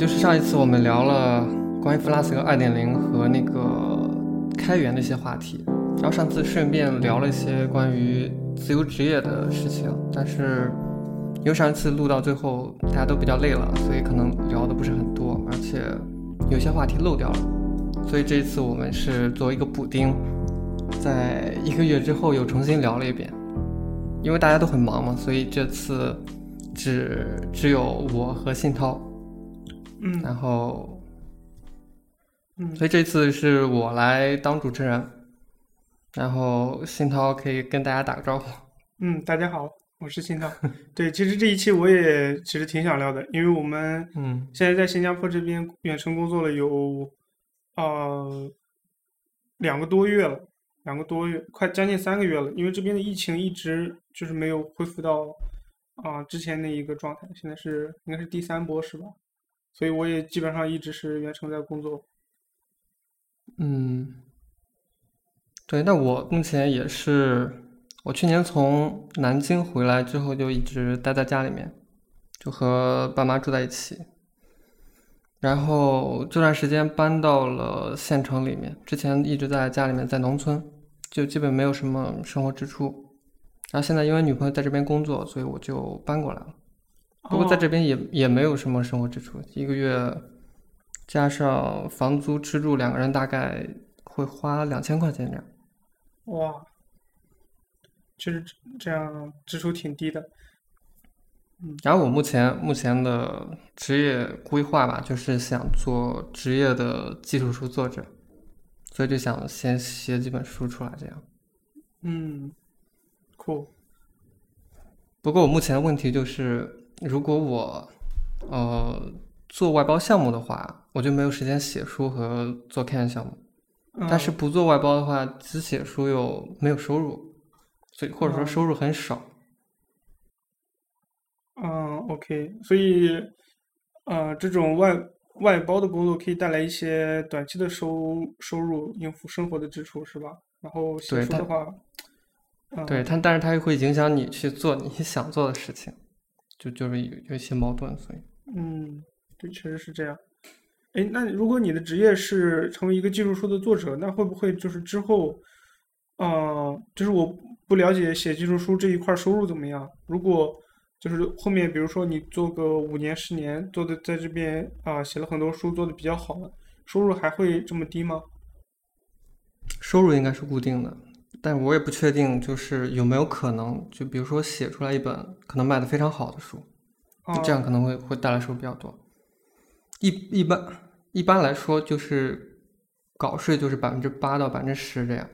就是上一次我们聊了关于 Flask 2.0和那个开源的一些话题，然后上次顺便聊了一些关于自由职业的事情，但是因为上一次录到最后大家都比较累了，所以可能聊的不是很多，而且有些话题漏掉了，所以这一次我们是作为一个补丁，在一个月之后又重新聊了一遍，因为大家都很忙嘛，所以这次只只有我和信涛。嗯然后，嗯所以这次是我来当主持人，然后新涛可以跟大家打个招呼。嗯，大家好，我是新涛。对，其实这一期我也其实挺想聊的，因为我们嗯现在在新加坡这边远程工作了有呃两个多月了，两个多月，快将近三个月了。因为这边的疫情一直就是没有恢复到啊、之前那一个状态，现在是应该是第三波是吧？所以我也基本上一直是远程在工作。嗯，对，那我目前也是，我去年从南京回来之后就一直待在家里面，就和爸妈住在一起。然后这段时间搬到了县城里面，之前一直在家里面，在农村，就基本没有什么生活支出。然后现在因为女朋友在这边工作，所以我就搬过来了。不过在这边也也没有什么生活支出，一个月加上房租、吃住，两个人大概会花两千块钱这样。哇，其实这样支出挺低的。然后我目前目前的职业规划吧，就是想做职业的技术书作者，所以就想先写几本书出来这样。嗯，酷。不过我目前的问题就是，如果我呃做外包项目的话，我就没有时间写书和做开源项目。但是嗯不做外包的话，只写书又没有收入，所以或者说哦收入很少。嗯，OK，所以，呃，这种外外包的工作可以带来一些短期的收收入，应付生活的支出，是吧？然后写书的话，嗯，对，它但是它又会影响你去做你想做的事情，就就是有有一些矛盾，所以嗯，对，确实是这样。哎，那如果你的职业是成为一个技术书的作者，那会不会就是之后，呃，就是我不了解写技术书这一块收入怎么样？如果就是后面比如说你做个五年、十年，做的在这边啊、写了很多书，做的比较好了，收入还会这么低吗？收入应该是固定的，但我也不确定就是有没有可能，就比如说写出来一本可能卖的非常好的书，啊，这样可能会会带来收入比较多。一一般一般来说就是稿税就是百分之八到百分之十这样。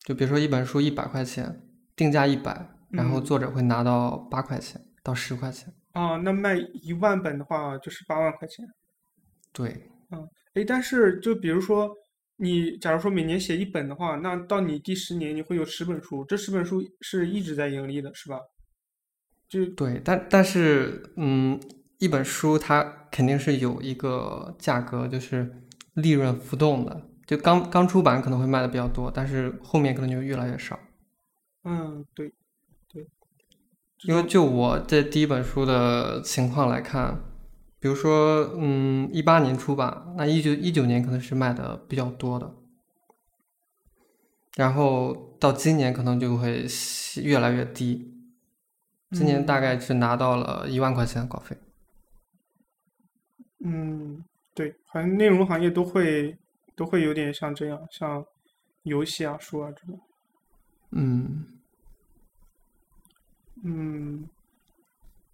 就比如说一本书一百块钱，定价一百，然后嗯作者会拿到八块钱到十块钱。啊，那卖一万本的话就是八万块钱。对，嗯，哎，但是就比如说你假如说每年写一本的话，那到你第十年你会有十本书，这十本书是一直在盈利的，是吧？就对，但但是，嗯，一本书它肯定是有一个价格，就是利润浮动的。就刚刚出版可能会卖的比较多，但是后面可能就越来越少。嗯，对对，因为就我这第一本书的情况来看，比如说，嗯，一八年初吧，那一九一九年可能是卖的比较多的，然后到今年可能就会越来越低。今年大嗯概是拿到了一万块钱的稿费。嗯，对，好像内容行业都会都会有点像这样，像游戏啊、书啊这种。嗯，嗯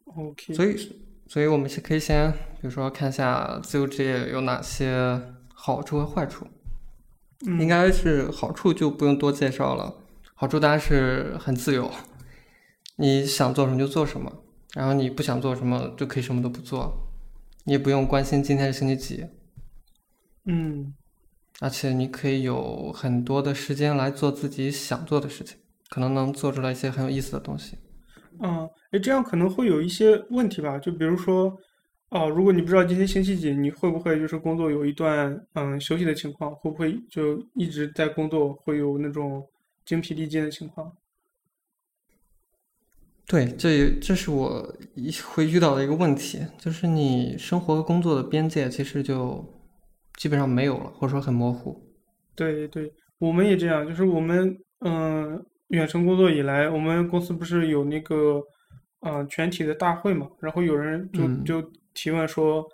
，OK，所以，所以我们是可以先，比如说看一下自由职业有哪些好处和坏处。嗯应该是好处就不用多介绍了，好处当然是很自由，你想做什么就做什么，然后你不想做什么就可以什么都不做，你也不用关心今天是星期几，嗯而且你可以有很多的时间来做自己想做的事情，可能能做出来一些很有意思的东西。嗯，哎，这样可能会有一些问题吧？就比如说，哦，如果你不知道今天星期几，你会不会就是工作有一段嗯休息的情况？会不会就一直在工作，会有那种精疲力尽的情况？对，这也这是我一会遇到的一个问题，就是你生活和工作的边界其实就基本上没有了，或者说很模糊。对对，我们也这样，就是我们嗯、远程工作以来，我们公司不是有那个嗯、全体的大会嘛，然后有人就嗯。就提问说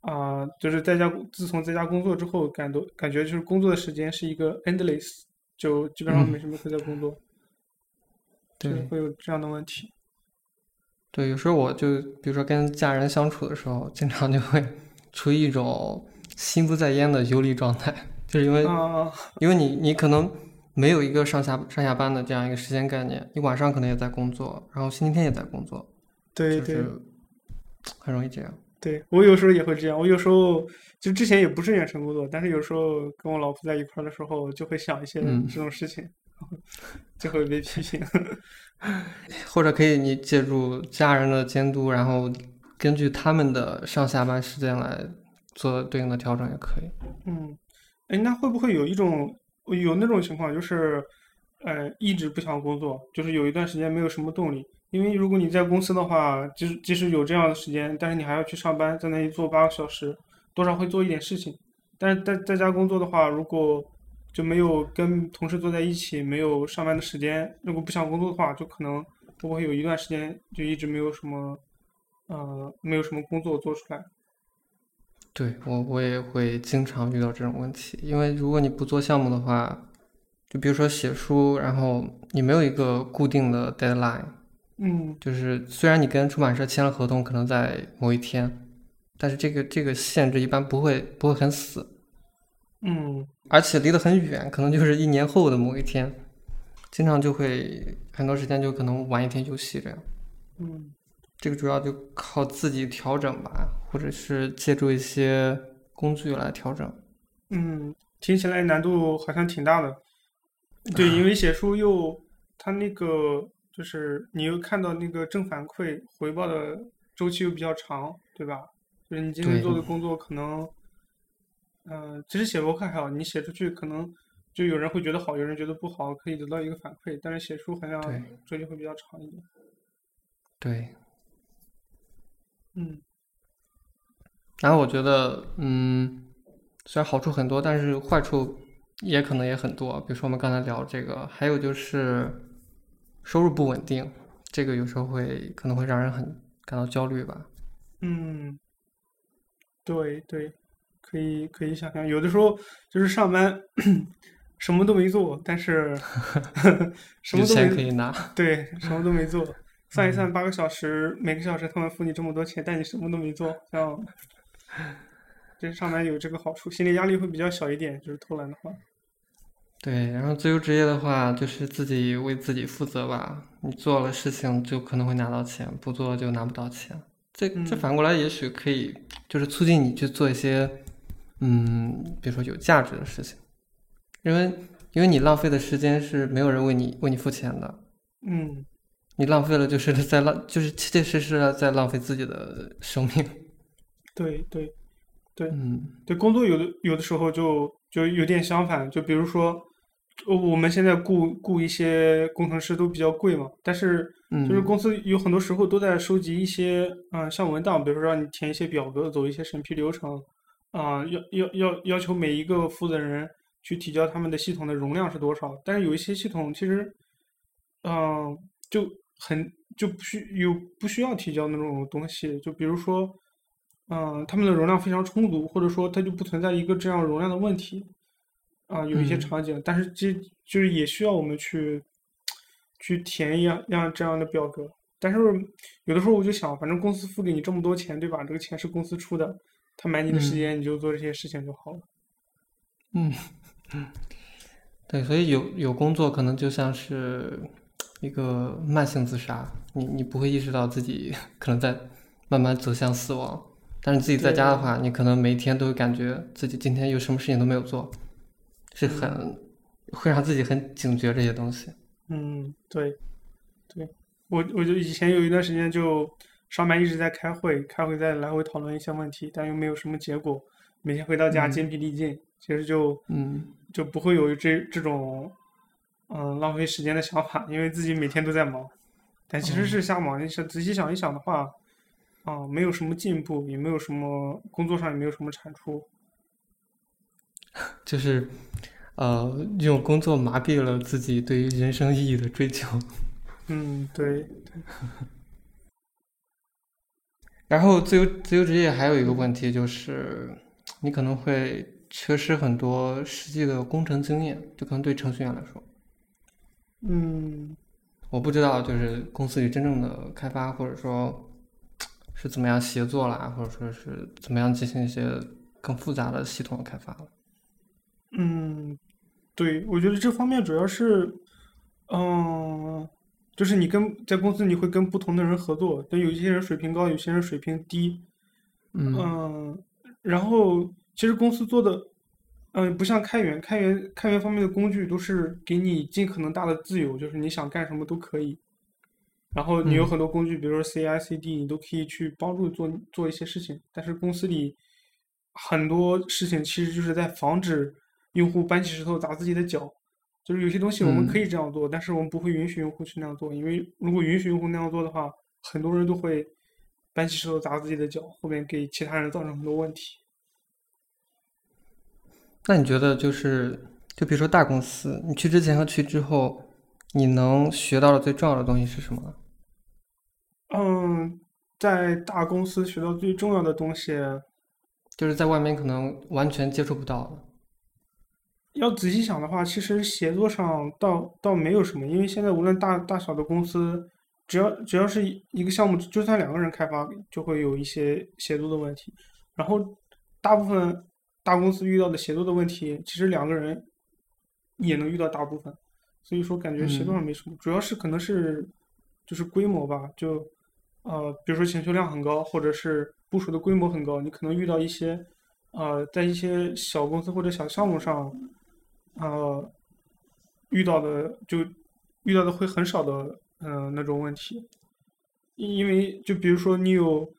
啊、就是在家自从在家工作之后，感都感觉就是工作的时间是一个 endless，就基本上嗯。没什么课在工作，就是对会有这样的问题。对，有时候我就比如说跟家人相处的时候，经常就会处于一种心不在焉的游离状态，就是因为啊、因为你你可能没有一个上下上下班的这样一个时间概念，你晚上可能也在工作，然后星期天也在工作，对对就是很容易这样。对，我有时候也会这样。我有时候就之前也不是远程工作，但是有时候跟我老婆在一块儿的时候，就会想一些嗯这种事情，就会被批评。或者可以你借助家人的监督，然后根据他们的上下班时间来做对应的调整也可以。嗯，哎，那会不会有一种有那种情况，就是呃一直不想工作，就是有一段时间没有什么动力？因为如果你在公司的话，即使即使有这样的时间，但是你还要去上班，在那里坐八个小时，多少会做一点事情。但是在在家工作的话，如果就没有跟同事坐在一起，没有上班的时间，如果不想工作的话，就可能会不会有一段时间就一直没有什么，呃，没有什么工作做出来。对我我也会经常遇到这种问题，因为如果你不做项目的话，就比如说写书，然后你没有一个固定的 deadline，嗯就是虽然你跟出版社签了合同，可能在某一天，但是这个这个限制一般不会不会很死，嗯而且离得很远，可能就是一年后的某一天，经常就会很多时间就可能玩一天游戏这样。嗯。这个主要就靠自己调整吧，或者是借助一些工具来调整。嗯，听起来难度好像挺大的。对，因为写书又，它那个就是你又看到那个正反馈回报的周期又比较长，对吧？就是你今天做的工作可能，嗯、其实写博客还好，你写出去可能就有人会觉得好，有人觉得不好，可以得到一个反馈。但是写书好像周期会比较长一点。对，嗯然后我觉得，嗯，虽然好处很多，但是坏处也可能也很多。比如说我们刚才聊这个，还有就是收入不稳定，这个有时候会可能会让人很感到焦虑吧。嗯，对对，可以可以想象，有的时候就是上班什么都没做，但是 什么都没钱可以拿，对，什么都没做，算一算八个小时，每个小时他们付你这么多钱，但你什么都没做，像 这上班有这个好处，心理压力会比较小一点，就是偷懒的话。对，然后自由职业的话，就是自己为自己负责吧。你做了事情，就可能会拿到钱；不做就拿不到钱。这这嗯反过来也许可以，就是促进你去做一些，嗯，比如说有价值的事情，因为因为你浪费的时间是没有人为你为你付钱的，嗯，你浪费了就是 在浪，就是切切实实的在浪费自己的生命。对对对嗯。对，工作有的有的时候就就有点相反，就比如说，呃我们现在雇雇一些工程师都比较贵嘛，但是就是。嗯公司有很多时候都在收集一些嗯、像文档，比如说让你填一些表格，走一些审批流程，啊、要要要要求每一个负责人去提交他们的系统的容量是多少，但是有一些系统其实，嗯、就很就不需有不需要提交那种东西，就比如说，嗯、他们的容量非常充足，或者说它就不存在一个这样容量的问题，啊、有一些嗯场景，但是这就是也需要我们去去填一样样这样的表格。但是有的时候我就想，反正公司付给你这么多钱，对吧？这个钱是公司出的，他买你的时嗯间，你就做这些事情就好了。嗯嗯，对，所以有有工作可能就像是一个慢性自杀，你你不会意识到自己 可能在慢慢走向死亡，但是自己在家的话，你可能每一天都会感觉自己今天有什么事情都没有做，是很会让自己很警觉这些东西。嗯，对，对，我我就以前有一段时间就上班一直在开会，开会在来回讨论一些问题，但又没有什么结果，每天回到家嗯。筋疲力尽，其实就嗯。就不会有这这种嗯浪费时间的想法，因为自己每天都在忙。但其实是瞎忙。你是仔细想一想的话，啊，没有什么进步，也没有什么工作上也没有什么产出。就是，呃，用工作麻痹了自己对于人生意义的追求。嗯，对，然后自由自由职业还有一个问题就是，你可能会缺失很多实际的工程经验，就可能对程序员来说，嗯，我不知道就是公司里真正的开发，或者说是怎么样协作啦，或者说是怎么样进行一些更复杂的系统的开发了。嗯，对，我觉得这方面主要是，嗯，就是你跟在公司你会跟不同的人合作，但有一些人水平高，有些人水平低，嗯嗯，然后其实公司做的，嗯，不像开源，开源开源方面的工具都是给你尽可能大的自由，就是你想干什么都可以。然后你有嗯很多工具，比如说 CI、CD，你都可以去帮助做做一些事情。但是公司里很多事情其实就是在防止用户搬起石头砸自己的脚。就是有些东西我们可嗯以这样做，但是我们不会允许用户去那样做，因为如果允许用户那样做的话，很多人都会搬起石头砸自己的脚，后面给其他人造成很多问题。那你觉得就是，就比如说大公司，你去之前和去之后，你能学到的最重要的东西是什么？嗯，在大公司学到最重要的东西，就是在外面可能完全接触不到的。要仔细想的话，其实协作上倒倒没有什么，因为现在无论大大小的公司，只要只要是一一个项目，就算两个人开发，就会有一些协作的问题。然后大部分大公司遇到的协作的问题，其实两个人也能遇到大部分，所以说感觉协作上没什么，主要是可能是就是规模吧，就呃，比如说请求量很高，或者是部署的规模很高，你可能遇到一些呃，在一些小公司或者小项目上。呃，遇到的就遇到的会很少的，嗯、呃，那种问题，因因为就比如说你有，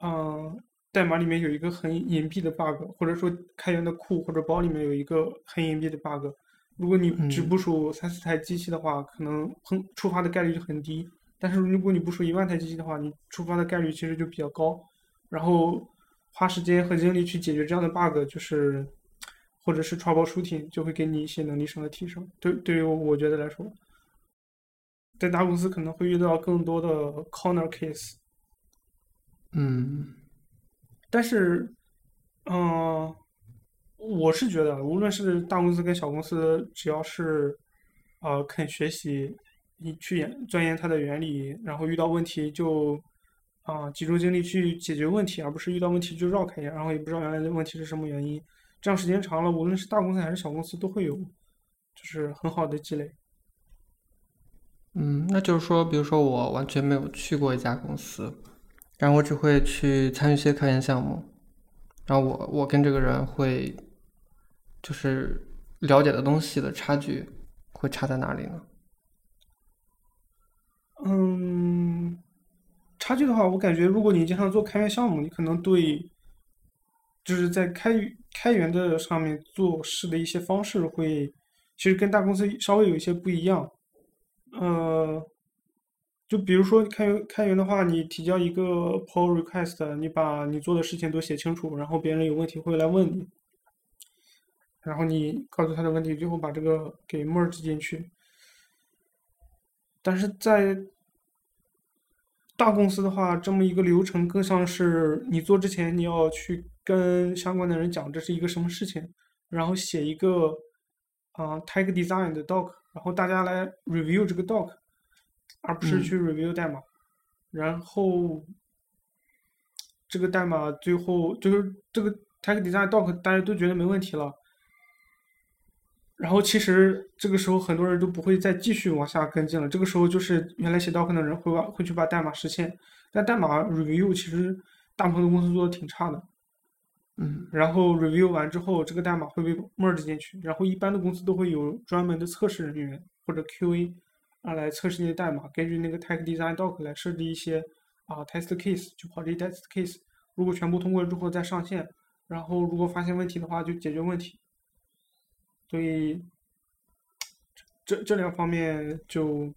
嗯、呃，代码里面有一个很隐蔽的 bug，或者说开源的库或者包里面有一个很隐蔽的 bug，如果你只嗯部署三四台机器的话，可能很触发的概率就很低，但是如果你部署一万台机器的话，你触发的概率其实就比较高，然后花时间和精力去解决这样的 bug，就是。或者是 troubleshooting 就会给你一些能力上的提升。对，对于我觉得来说，在大公司可能会遇到更多的 corner case。嗯但是，嗯、我是觉得，无论是大公司跟小公司，只要是呃肯学习，你去研钻研它的原理，然后遇到问题就啊、集中精力去解决问题，而不是遇到问题就绕开，然后也不知道原来的问题是什么原因。这样时间长了，无论是大公司还是小公司，都会有，就是很好的积累。嗯，那就是说，比如说我完全没有去过一家公司，然后我只会去参与一些科研项目，然后我我跟这个人会，就是了解的东西的差距会差在哪里呢？嗯，差距的话，我感觉如果你经常做开源项目，你可能对。就是在开开源的上面做事的一些方式会，其实跟大公司稍微有一些不一样。呃，就比如说开源开源的话，你提交一个 pull request，你把你做的事情都写清楚，然后别人有问题会来问你，然后你告诉他的问题，最后把这个给 merge 进去。但是在大公司的话，这么一个流程更像是你做之前你要去跟相关的人讲这是一个什么事情，然后写一个啊、呃、tag design 的 doc，然后大家来 review 这个 doc，而不是嗯去 review 代码。然后这个代码最后就是这个 tag design doc 大家都觉得没问题了。然后其实这个时候很多人都不会再继续往下跟进了。这个时候就是原来写 doc 的人会把会去把代码实现，但代码 review 其实大部分的公司做的挺差的。嗯然后 review 完之后，这个代码会被 merge 进去，然后一般的公司都会有专门的测试人员或者 QA 啊来测试你的代码，根据那个 tech design doc 来设置一些啊 test case，就跑这些 test case。如果全部通过之后再上线，然后如果发现问题的话就解决问题。所以这这两方面就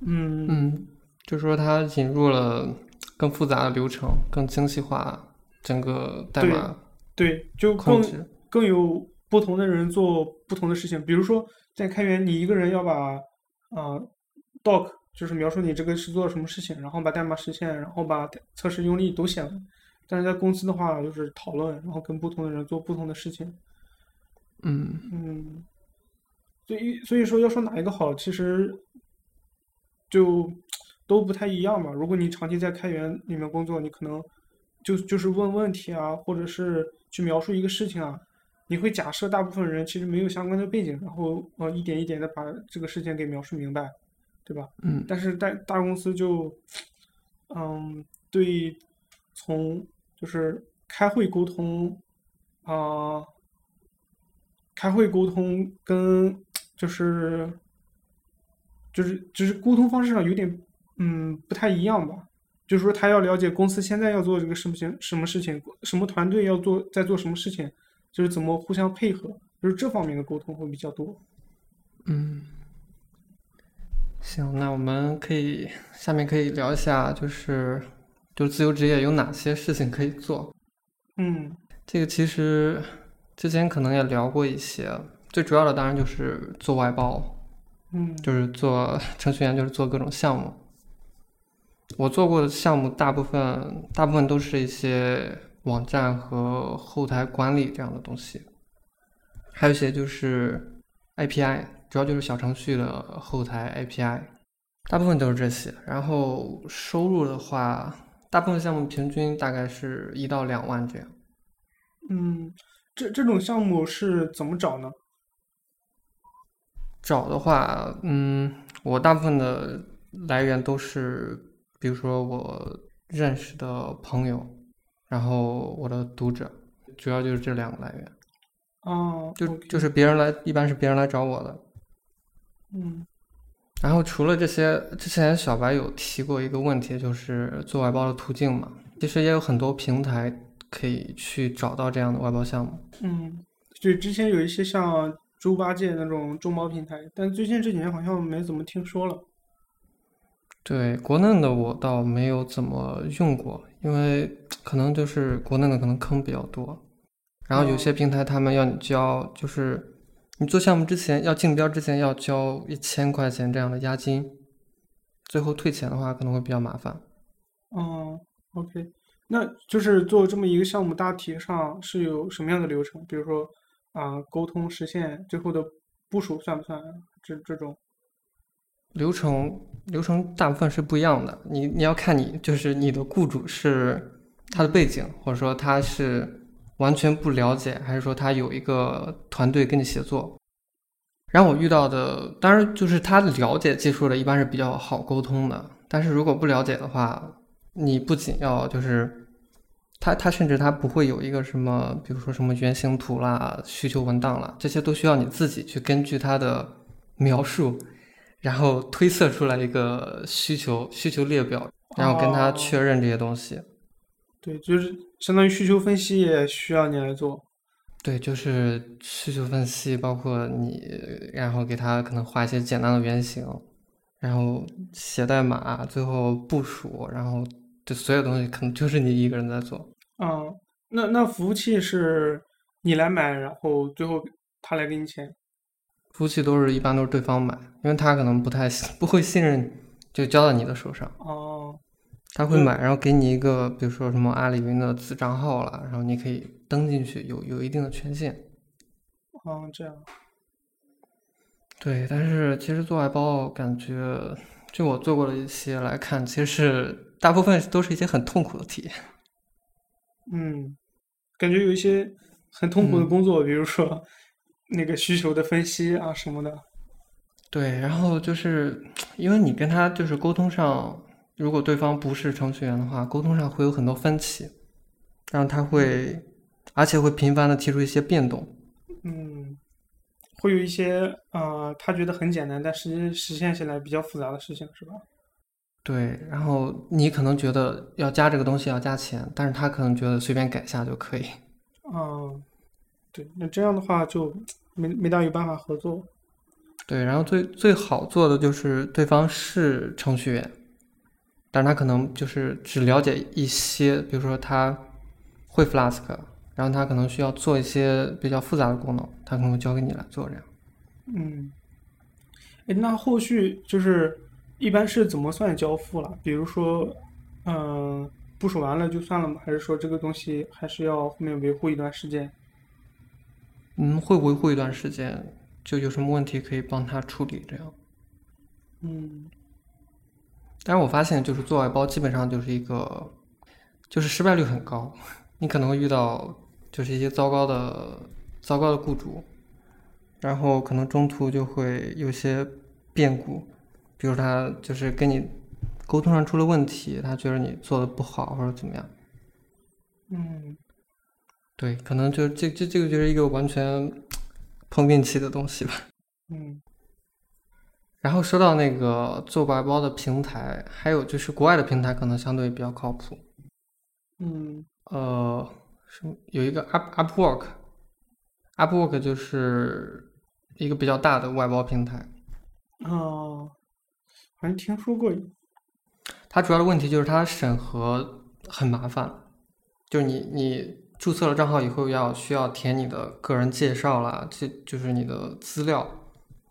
嗯嗯，就是说它引入了更复杂的流程，更精细化整个代码对，就更。更有不同的人做不同的事情。比如说在开源，你一个人要把啊、doc 就是描述你这个是做了什么事情，然后把代码实现，然后把测试用例都写了。但是在公司的话，就是讨论，然后跟不同的人做不同的事情。嗯嗯，所以所以说要说哪一个好，其实就都不太一样嘛。如果你长期在开源里面工作，你可能就就是问问题啊，或者是去描述一个事情啊，你会假设大部分人其实没有相关的背景，然后呃一点一点的把这个事情给描述明白，对吧？嗯但是在大公司就，嗯，对，从就是开会沟通，啊、开会沟通跟就是就是就是沟通方式上有点嗯不太一样吧。就是说，他要了解公司现在要做这个什么情，什么事情，什么团队要做，在做什么事情，就是怎么互相配合，就是这方面的沟通会比较多。嗯，行，那我们可以下面可以聊一下，就是就是自由职业有哪些事情可以做。嗯这个其实之前可能也聊过一些，最主要的当然就是做外包，嗯就是做程序员，就是做各种项目。我做过的项目大部分大部分都是一些网站和后台管理这样的东西，还有一些就是 API，主要就是小程序的后台 API，大部分都是这些。然后收入的话，大部分项目平均大概是一到两万这样。嗯，这这种项目是怎么找呢？找的话，嗯，我大部分的来源都是，比如说我认识的朋友，然后我的读者，主要就是这两个来源。哦，就就是别人来，一般是别人来找我的。嗯然后除了这些，之前小白有提过一个问题，就是做外包的途径嘛。其实也有很多平台可以去找到这样的外包项目。嗯，就，之前有一些像猪八戒那种众包平台，但最近这几年好像没怎么听说了。对，国内的我倒没有怎么用过，因为可能就是国内的可能坑比较多，然后有哦些平台他们要你交，就是你做项目之前要竞标之前要交一千块钱这样的押金，最后退钱的话可能会比较麻烦。嗯，OK，那就是做这么一个项目，大体上是有什么样的流程？比如说啊、沟通实现最后的部署算不算这这种？流程流程大部分是不一样的，你你要看你就是你的雇主是他的背景，或者说他是完全不了解，还是说他有一个团队跟你协作。然后我遇到的，当然就是他了解技术的，一般是比较好沟通的。但是如果不了解的话，你不仅要就是他他甚至他不会有一个什么，比如说什么原型图啦、需求文档啦，这些都需要你自己去根据他的描述，然后推测出来一个需求需求列表，然后跟他哦确认这些东西。对，就是相当于需求分析也需要你来做。对，就是需求分析，包括你，然后给他可能画一些简单的原型，然后写代码，最后部署，然后这所有东西可能就是你一个人在做。嗯，那那服务器是你来买，然后最后他来给你钱。服务器都是一般都是对方买，因为他可能不太信不会信任，就交到你的手上，哦，他会买，然后给你一个，比如说什么阿里云的子账号了，然后你可以登进去，有有一定的权限。哦，这样。对，但是其实做外包，感觉就我做过的一些来看，其实是大部分都是一些很痛苦的体验。嗯，感觉有一些很痛苦的嗯工作，比如说那个需求的分析啊什么的。对，然后就是因为你跟他就是沟通上，如果对方不是程序员的话，沟通上会有很多分歧，然后他会，而且会频繁的提出一些变动。嗯，会有一些呃，他觉得很简单，但实际实现起来比较复杂的事情，是吧？对，然后你可能觉得要加这个东西要加钱，但是他可能觉得随便改一下就可以。嗯，对，那这样的话就没没大有办法合作。对，然后最最好做的就是对方是程序员，但是他可能就是只了解一些，比如说他会 Flask，然后他可能需要做一些比较复杂的功能，他可能会交给你来做这样。嗯，哎，那后续就是一般是怎么算交付了？比如说，嗯、部署完了就算了吗？还是说这个东西还是要后面维护一段时间？嗯，会维护一段时间，就有什么问题可以帮他处理这样。嗯。但是我发现，就是做外包基本上就是一个，就是失败率很高，你可能会遇到就是一些糟糕的糟糕的雇主，然后可能中途就会有些变故，比如他就是跟你沟通上出了问题，他觉得你做的不好或者怎么样，嗯对，可能就这这这个就是一个完全碰运气的东西吧。嗯然后说到那个做外包的平台，还有就是国外的平台可能相对比较靠谱。嗯呃，什么有一个 Up Upwork，Upwork 就是一个比较大的外包平台。哦，好像听说过。它主要的问题就是它审核很麻烦，就是你你注册了账号以后要需要填你的个人介绍啦，这就是你的资料，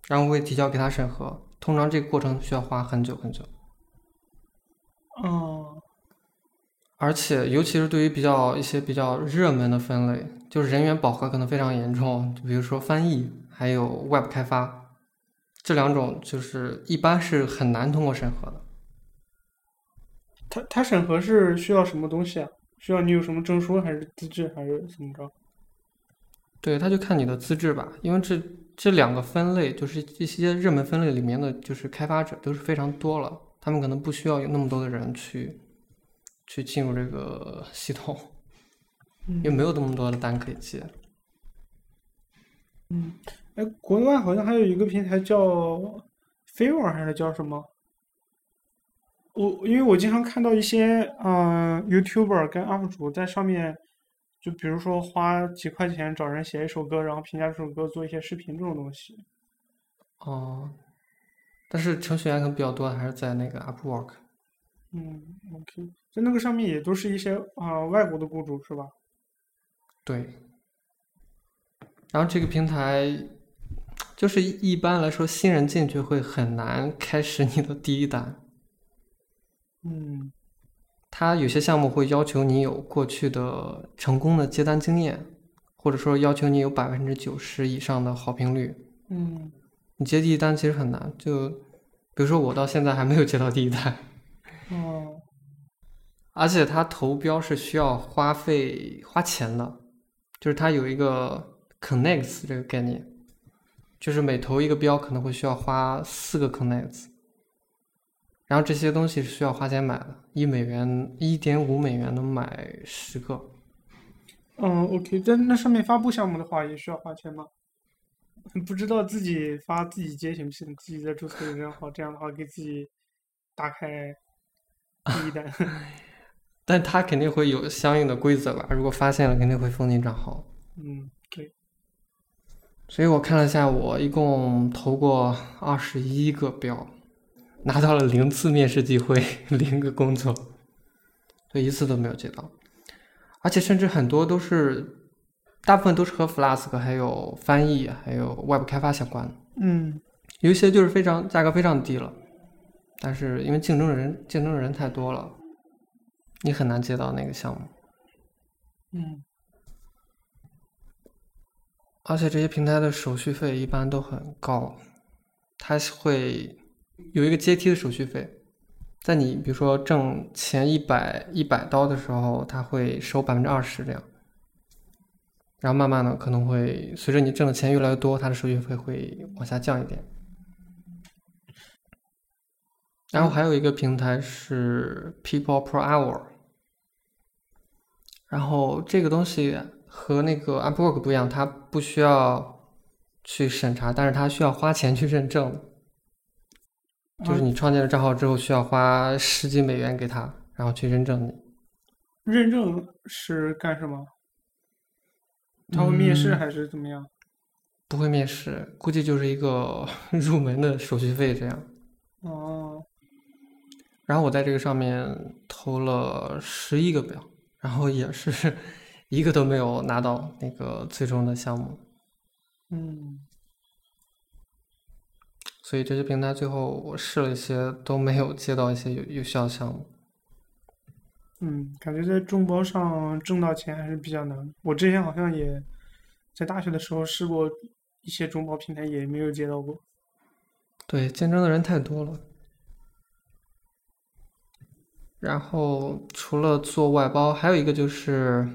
然后会提交给他审核。通常这个过程需要花很久很久。哦而且，尤其是对于比较一些比较热门的分类，就是人员饱和可能非常严重，就比如说翻译，还有 Web 开发，这两种就是一般是很难通过审核的。它它审核是需要什么东西啊？需要你有什么证书，还是资质，还是怎么着？对，他就看你的资质吧，因为这这两个分类就是一些热门分类里面的就是开发者都是非常多了，他们可能不需要有那么多的人去去进入这个 系统，因为没有那么多的单可以接。嗯，哎，国外好像还有一个平台叫 Fiverr 还是叫什么？我因为我经常看到一些嗯、呃 YouTuber 跟 UP 主在上面，就比如说花几块钱找人写一首歌，然后评价这首歌，做一些视频这种东西。哦，但是程序员可能比较多的还是在那个 Upwork。嗯，OK，在那个上面也都是一些啊、外国的雇主是吧？对，然后这个平台就是一般来说，新人进去会很难开始你的第一单。嗯它有些项目会要求你有过去的成功的接单经验，或者说要求你有百分之九十以上的好评率。嗯你接第一单其实很难，就比如说我到现在还没有接到第一单，哦而且它投标是需要花费花钱的，就是它有一个 connects 这个概念，就是每投一个标可能会需要花四个 connects，然后这些东西是需要花钱买的，一美元一点五美元能买十个。嗯，OK，但那上面发布项目的话也需要花钱吗？不知道自己发自己接行不行？自己在注册一个账号，这样的话给自己打开第一单。但他肯定会有相应的规则吧？如果发现了，肯定会封禁账号。嗯，对，所以我看了一下，我一共投过二十一个标，拿到了零次面试机会，零个工作，就一次都没有接到。而且甚至很多都是，大部分都是和 Flask 还有翻译还有 Web 开发相关的，嗯有一些就是非常价格非常低了，但是因为竞争人竞争人太多了，你很难接到那个项目。嗯而且这些平台的手续费一般都很高，它是会有一个阶梯的手续费，在你比如说挣前一百一百刀的时候，它会收百分之二十这样，然后慢慢的可能会随着你挣的钱越来越多，它的手续费会往下降一点。然后还有一个平台是 People Per Hour，然后这个东西和那个 Upwork 不一样，它不需要去审查，但是它需要花钱去认证。就是你创建了账号之后，需要花十几美元给他，然后去认证你。认证是干什么？他会面试嗯还是怎么样？不会面试，估计就是一个 入门的手续费这样。哦，然后我在这个上面投了十一个表，然后也是 一个都没有拿到那个最终的项目。嗯所以这些平台最后我试了一些，都没有接到一些有有效的项目。嗯，感觉在众包上挣到钱还是比较难。我之前好像也在大学的时候试过一些众包平台，也没有接到过。对，竞争的人太多了。然后除了做外包，还有一个就是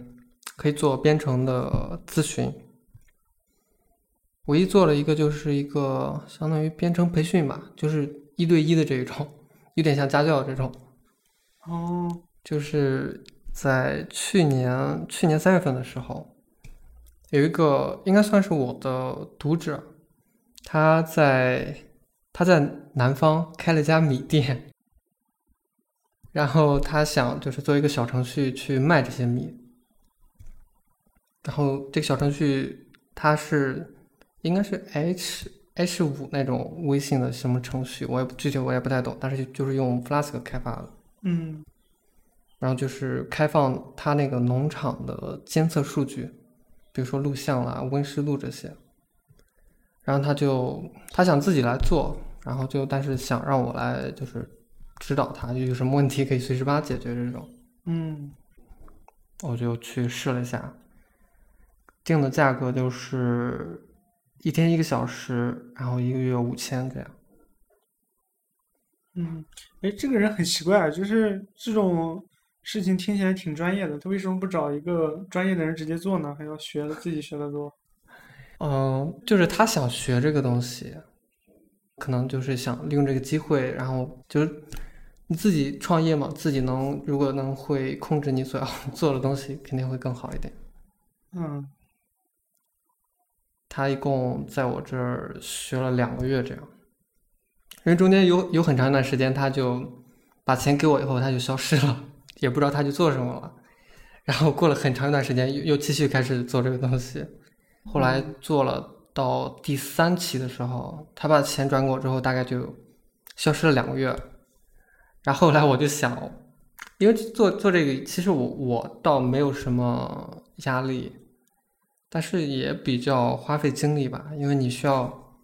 可以做编程的咨询。唯一做了一个就是一个相当于编程培训吧，就是一对一的这一种，有点像家教这种。哦，就是在去年去年三月份的时候，有一个应该算是我的读者，他在他在南方开了一家米店，然后他想就是做一个小程序去卖这些米，然后这个小程序它是应该是 H H 五那种微信的什么程序，我也具体我也不太懂，但是就就是用 Flask 开发的。嗯然后就是开放它那个农场的监测数据，比如说录像啦、温湿度这些。然后他就他想自己来做，然后就但是想让我来就是指导他，就有什么问题可以随时帮他解决这种。嗯我就去试了一下，定的价格就是一天一个小时，然后一个月五千这样。嗯，哎，这个人很奇怪啊，就是这种事情听起来挺专业的，他为什么不找一个专业的人直接做呢？还要学自己学的多？嗯，就是他想学这个东西，可能就是想利用这个机会，然后就是你自己创业嘛，自己能如果能会控制你所要 做的东西，肯定会更好一点。嗯他一共在我这儿学了两个月这样，因为中间有有很长一段时间，他就把钱给我以后，他就消失了，也不知道他去做什么了。然后过了很长一段时间，又又继续开始做这个东西。后来做了到第三期的时候，他把钱转给我之后，大概就消失了两个月。然后后来我就想，因为做做这个，其实我我倒没有什么压力，但是也比较花费精力吧，因为你需要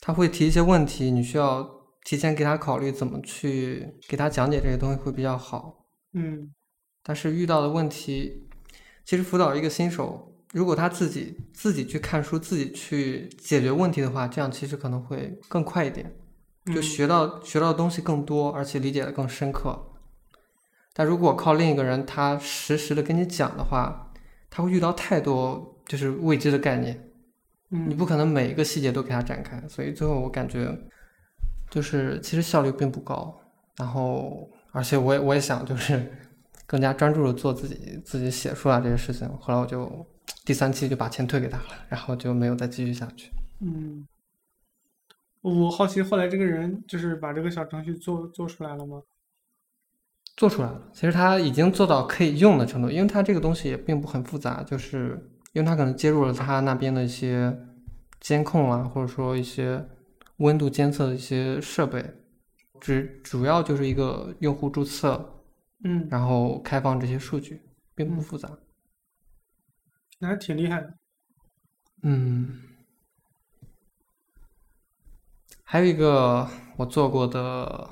他会提一些问题，你需要提前给他考虑怎么去给他讲解这些东西会比较好。嗯但是遇到的问题，其实辅导一个新手，如果他自己自己去看书，自己去解决问题的话，这样其实可能会更快一点，就嗯学到学到的东西更多，而且理解的更深刻。但如果靠另一个人他实时的跟你讲的话，他会遇到太多就是未知的概念，嗯，你不可能每一个细节都给它展开，所以最后我感觉就是其实效率并不高。然后，而且我也我也想就是 更加专注的做自己自己写出来这些事情。后来我就第三期就把钱退给他了，然后就没有再继续下去。嗯，我好奇后来这个人就是把这个小程序做做出来了吗？做出来了，其实他已经做到可以用的程度，因为他这个东西也并不很复杂，就是因为他可能接入了他那边的一些监控啊，或者说一些温度监测的一些设备，只主要就是一个用户注册，嗯，然后开放这些数据，并不嗯复杂。那还挺厉害的。嗯，还有一个我做过的，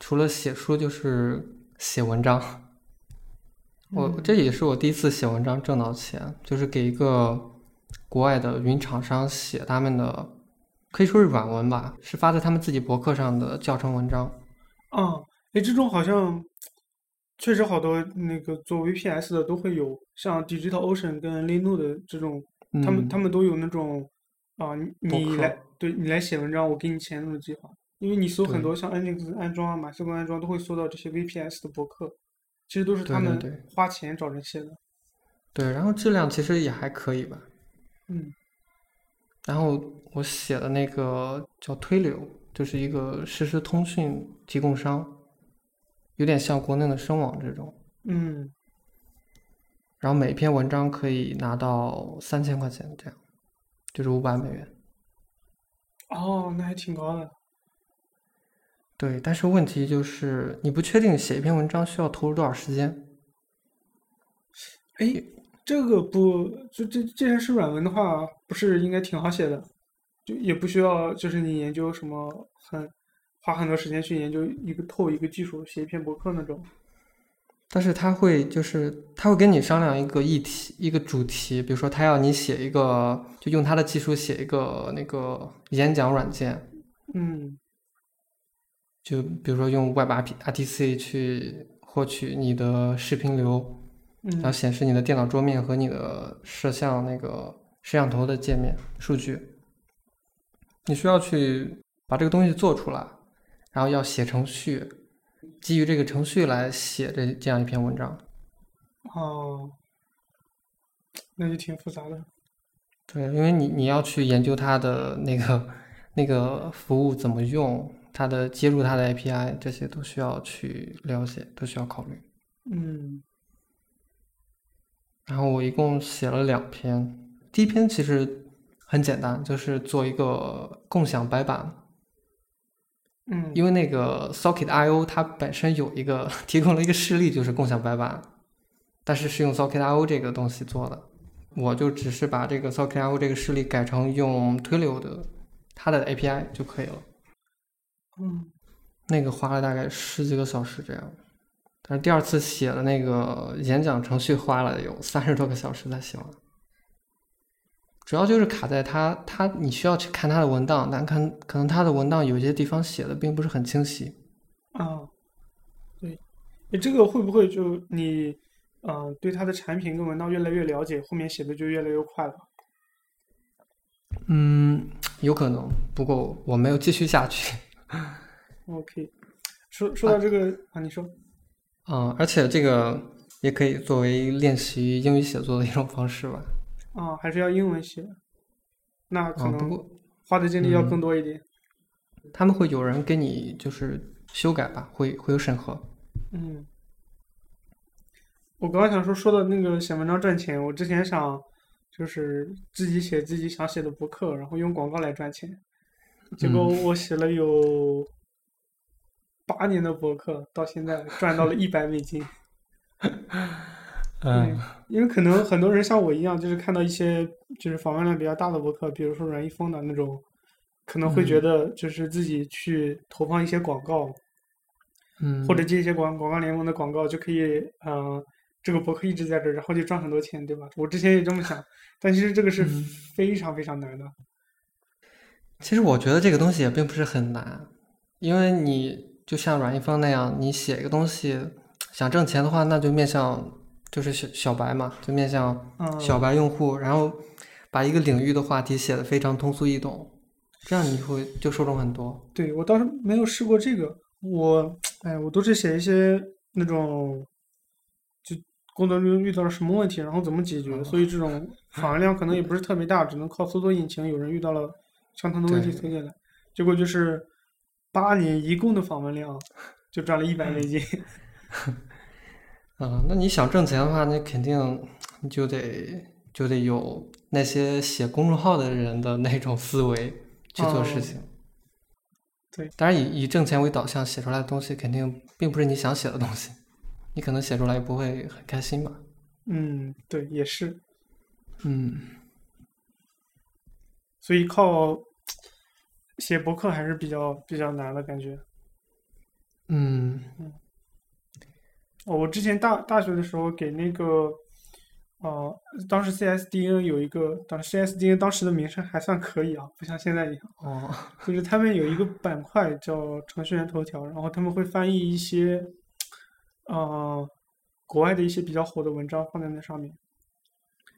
除了写书就是写文章。我嗯这也是我第一次写文章挣到钱，就是给一个国外的云厂商写他们的，可以说是软文吧，是发在他们自己博客上的教程文章。啊，哎，这种好像确实好多那个做 VPS 的都会有，像 DigitalOcean 跟 Linode 的这种，他们嗯他们都有那种啊，你你来对你来写文章，我给你钱那种计划。因为你搜很多像 Nginx 安装啊、马斯克安装都会搜到这些 VPS 的博客，其实都是他们花钱找人写的。对，然后质量其实也还可以吧。嗯然后我写的那个叫推流，就是一个实时通讯提供商，有点像国内的声网这种。嗯然后每篇文章可以拿到三千块钱，这样就是五百美元。哦，那还挺高的。对，但是问题就是你不确定写一篇文章需要投入多少时间。哎，这个不就这既然是软文的话，不是应该挺好写的？就也不需要就是你研究什么很花很多时间去研究一个透一个技术，写一篇博客那种。但是他会就是他会跟你商量一个议题一个主题，比如说他要你写一个，就用他的技术写一个那个演讲软件，嗯就比如说用 Web R P R T C 去获取你的视频流，然后嗯显示你的电脑桌面和你的摄像那个摄像头的界面数据。你需要去把这个东西做出来，然后要写程序，基于这个程序来写这这样一篇文章。哦，那就挺复杂的。对，因为你你要去研究它的那个那个服务怎么用，它的接入它的 API，这些都需要去了解，都需要考虑。嗯。然后我一共写了两篇，第一篇其实很简单，就是做一个共享白板，嗯。因为那个 Socket IO 它本身有一个 提供了一个示例，就是共享白板，但是是用 Socket IO 这个东西做的，我就只是把这个 Socket IO 这个示例改成用 Twilio 的它的 API 就可以了。嗯那个花了大概十几个小时这样，但是第二次写的那个演讲程序花了有三十多个小时才写完。主要就是卡在它，它你需要去看它的文档，但看可能它的文档有些地方写的并不是很清晰。啊，对，你这个会不会就你呃对它的产品跟文档越来越了解，后面写的就越来越快了？嗯，有可能，不过我没有继续下去。OK，说说到这个啊，你说，嗯，而且这个也可以作为练习英语写作的一种方式吧。啊，还是要英文写，那可能花的精力要嗯更多一点。他们会有人给你就是修改吧，会会有审核。嗯，我刚刚想说，说的那个写文章赚钱，我之前想就是自己写自己想写的博客，然后用广告来赚钱，结果嗯我写了有八年的博客，到现在赚到了一百美金。嗯因为可能很多人像我一样，就是看到一些就是访问量比较大的博客，比如说阮一峰的那种，可能会觉嗯得就是自己去投放一些广告，嗯，或者接一些广广告联盟的广告，就可以，嗯、这个博客一直在这儿，然后就赚很多钱，对吧？我之前也这么想，但其实这个是嗯非常非常难的。其实我觉得这个东西也并不是很难，因为你就像阮一峰那样，你写一个东西想挣钱的话，那就面向就是小小白嘛，就面向嗯，小白用户，然后把一个领域的话题写的非常通俗易懂，这样你会就受众很多。对我倒是没有试过这个，我哎，我都是写一些那种，就工作中遇到了什么问题，然后怎么解决，所以这种访问量可能也不是特别大，只能靠搜索引擎，有人遇到了相同的问题对推进来，结果就是八年一共的访问量就赚了一百美金。嗯，那你想挣钱的话，那肯定你就得就得有那些写公众号的人的那种思维去做事哦情。对，当然以以挣钱为导向写出来的东西，肯定并不是你想写的东西，你可能写出来也不会很开心吧。嗯，对，也是，嗯，所以靠写博客还是比较比较难的感觉。嗯。哦，我之前大大学的时候给那个，呃，当时 CSDN 有一个，当 CSDN 当时的名声还算可以啊，不像现在一样，哦，就是他们有一个板块叫程序员头条，然后他们会翻译一些，呃，国外的一些比较火的文章放在那上面，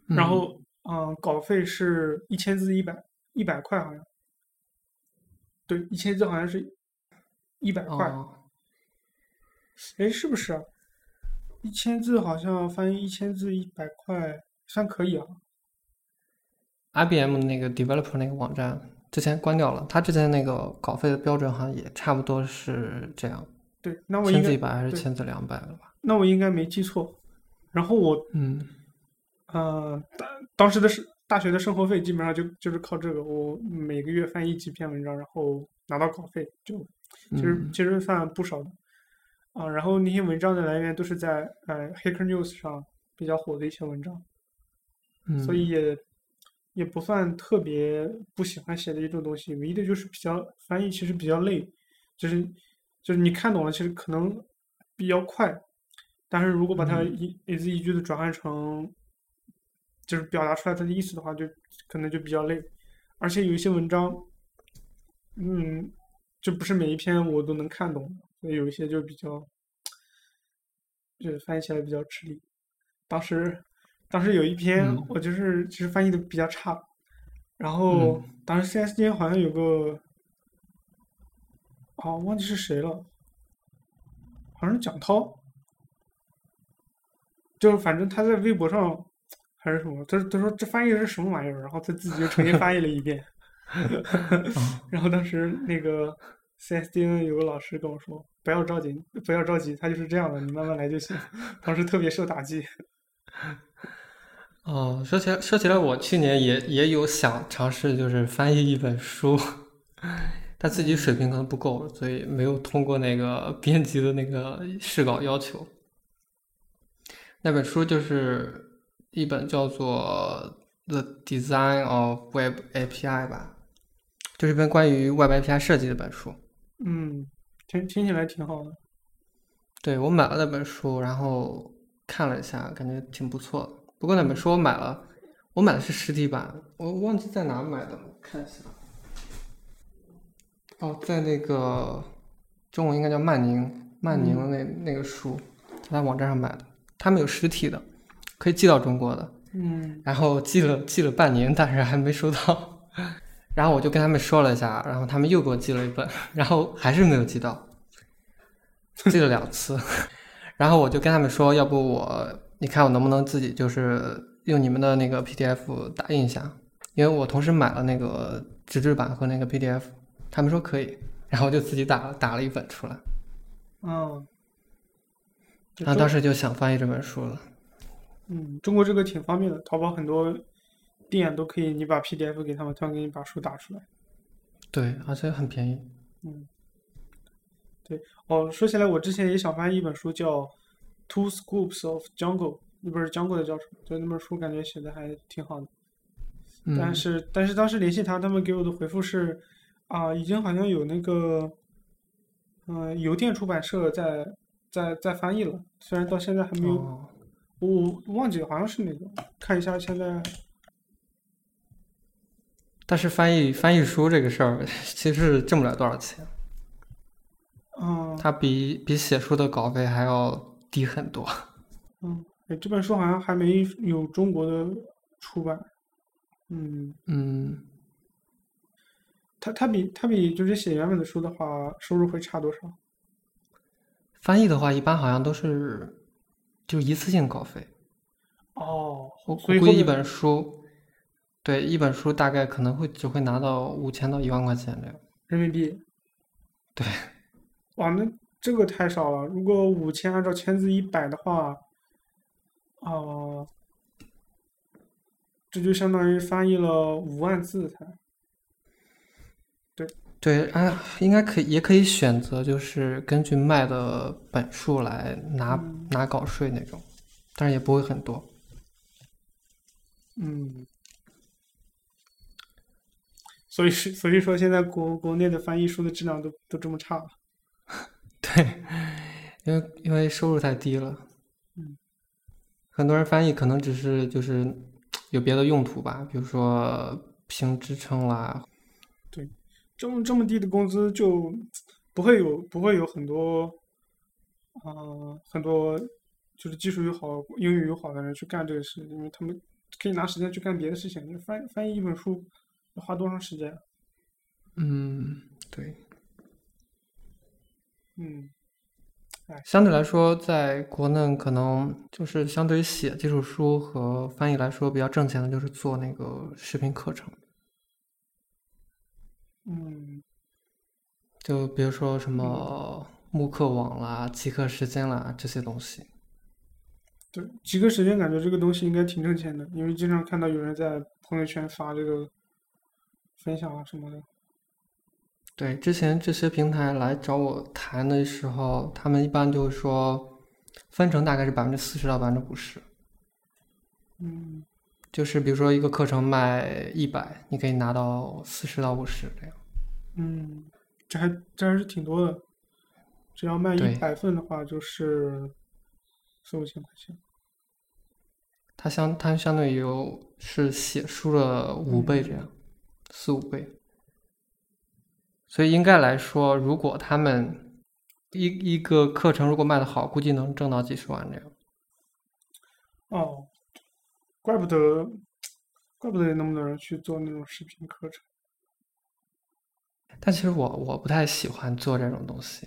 然嗯。后，嗯、稿费是一千字一百一百块好像，对，一千字好像是一百块，哦，哎，是不是啊？一千字好像翻译一千字一百块，算可以啊。IBM 那个 developer 那个网站之前关掉了，他之前那个稿费的标准好像也差不多是这样，对，那我应该千字一百还是对千字两百了吧？那我应该没记错。然后我嗯呃当当时的是大学的生活费基本上就就是靠这个，我每个月翻译几篇文章，然后拿到稿费，就其实嗯。其实算不少的。啊，然后那些文章的来源都是在呃 Hacker News 上比较火的一些文章，嗯，所以也也不算特别不喜欢写的一种东西，唯一的就是比较翻译其实比较累，就是就是你看懂了，其实可能比较快，但是如果把它嗯。一一字一句的转换成，就是表达出来它的意思的话，就可能就比较累，而且有一些文章，嗯，就不是每一篇我都能看懂，所以有一些就比较，就是翻译起来比较吃力。当时，当时有一篇嗯我就是其实翻译的比较差，然后嗯当时 4S 店好像有个，哦，忘记是谁了，好像是蒋涛，就是反正他在微博上还是什么，他他说这翻译是什么玩意儿，然后他自己又重新翻译了一遍，然后当时那个 CSDN 有个老师跟我说，不要着急，不要着急，他就是这样的，你慢慢来就行。当时特别受打击。哦，说起来说起来，我去年也也有想尝试，就是翻译一本书，但自己水平可能不够，所以没有通过那个编辑的那个试稿要求。那本书就是一本叫做《The Design of Web API》吧，就是一本关于 Web API 设计的本书。嗯，听听起来挺好的。对，我买了那本书，然后看了一下，感觉挺不错的。不过那本书我买了，我买的是实体版，我忘记在哪买的了，看一下。哦，在那个中文应该叫曼宁，曼宁的那、那个书，在他网站上买的，他们有实体的，可以寄到中国的。嗯然后寄了寄了半年，但是还没收到。然后我就跟他们说了一下，然后他们又给我寄了一本，然后还是没有寄到，寄了两次。然后我就跟他们说，要不我你看我能不能自己就是用你们的那个 PDF 打印一下，因为我同时买了那个纸质版和那个 PDF，他们说可以，然后我就自己打打了一本出来，嗯，然后当时就想翻译这本书了。嗯，中国这个挺方便的，淘宝很多店都可以，你把 PDF 给他们，他们给你把书打出来。对，而且很便宜。嗯，对，哦，说起来，我之前也想翻译一本书，叫《Two Scoops of Jungle》，那本是 Jungle 的教程，就那本书感觉写的还挺好的。但嗯，是但是当时联系他，他们给我的回复是，啊、已经好像有那个，嗯、邮电出版社在在在翻译了，虽然到现在还没有，哦。我我忘记了，好像是那个，看一下现在，但是翻译翻译书这个事儿，其实是挣不了多少钱，嗯它比比写书的稿费还要低很多。嗯，哎，这本书好像还没有中国的出版，嗯，嗯，它它比它比就是写原本的书的话，收入会差多少？翻译的话一般好像都是就一次性稿费。哦，我估计一本书，对，一本书大概可能会只会拿到五千到一万块钱这样。人民币。对，哇，那这个太少了。如果五千按照千字一百的话，哦、这就相当于翻译了五万字才。对，啊，应该可以，也可以选择就是根据卖的本数来拿嗯拿稿税那种，但是也不会很多。嗯，所以是所以说现在国国内的翻译书的质量都都这么差了。对，因为因为收入太低了，嗯，很多人翻译可能只是就是有别的用途吧，比如说评职称啦，这么这么低的工资就不会有不会有很多，呃，很多就是技术又好、英语又好的人去干这个事，因为他们可以拿时间去干别的事情。你翻翻译一本书要花多长时间？嗯，对，嗯，相对来说，在国内可能就是相对于写技术书和翻译来说比较挣钱的，就是做那个视频课程，嗯就比如说什么慕课网啦、极客时间啦这些东西。对，极客时间感觉这个东西应该挺挣钱的，因为经常看到有人在朋友圈发这个分享啊什么的。对，之前这些平台来找我谈的时候，他们一般就是说分成大概是百分之四十到百分之五十，嗯就是比如说一个课程卖一百，你可以拿到四十到五十这样。嗯，这还这还是挺多的。只要卖对一百份的话，就是四五千块钱。它相它相对于有是写书的五倍这样，四五倍。所以应该来说，如果他们一一个课程如果卖的好，估计能挣到几十万这样。哦，怪不得，怪不得有那么多人去做那种视频课程。但其实我我不太喜欢做这种东西，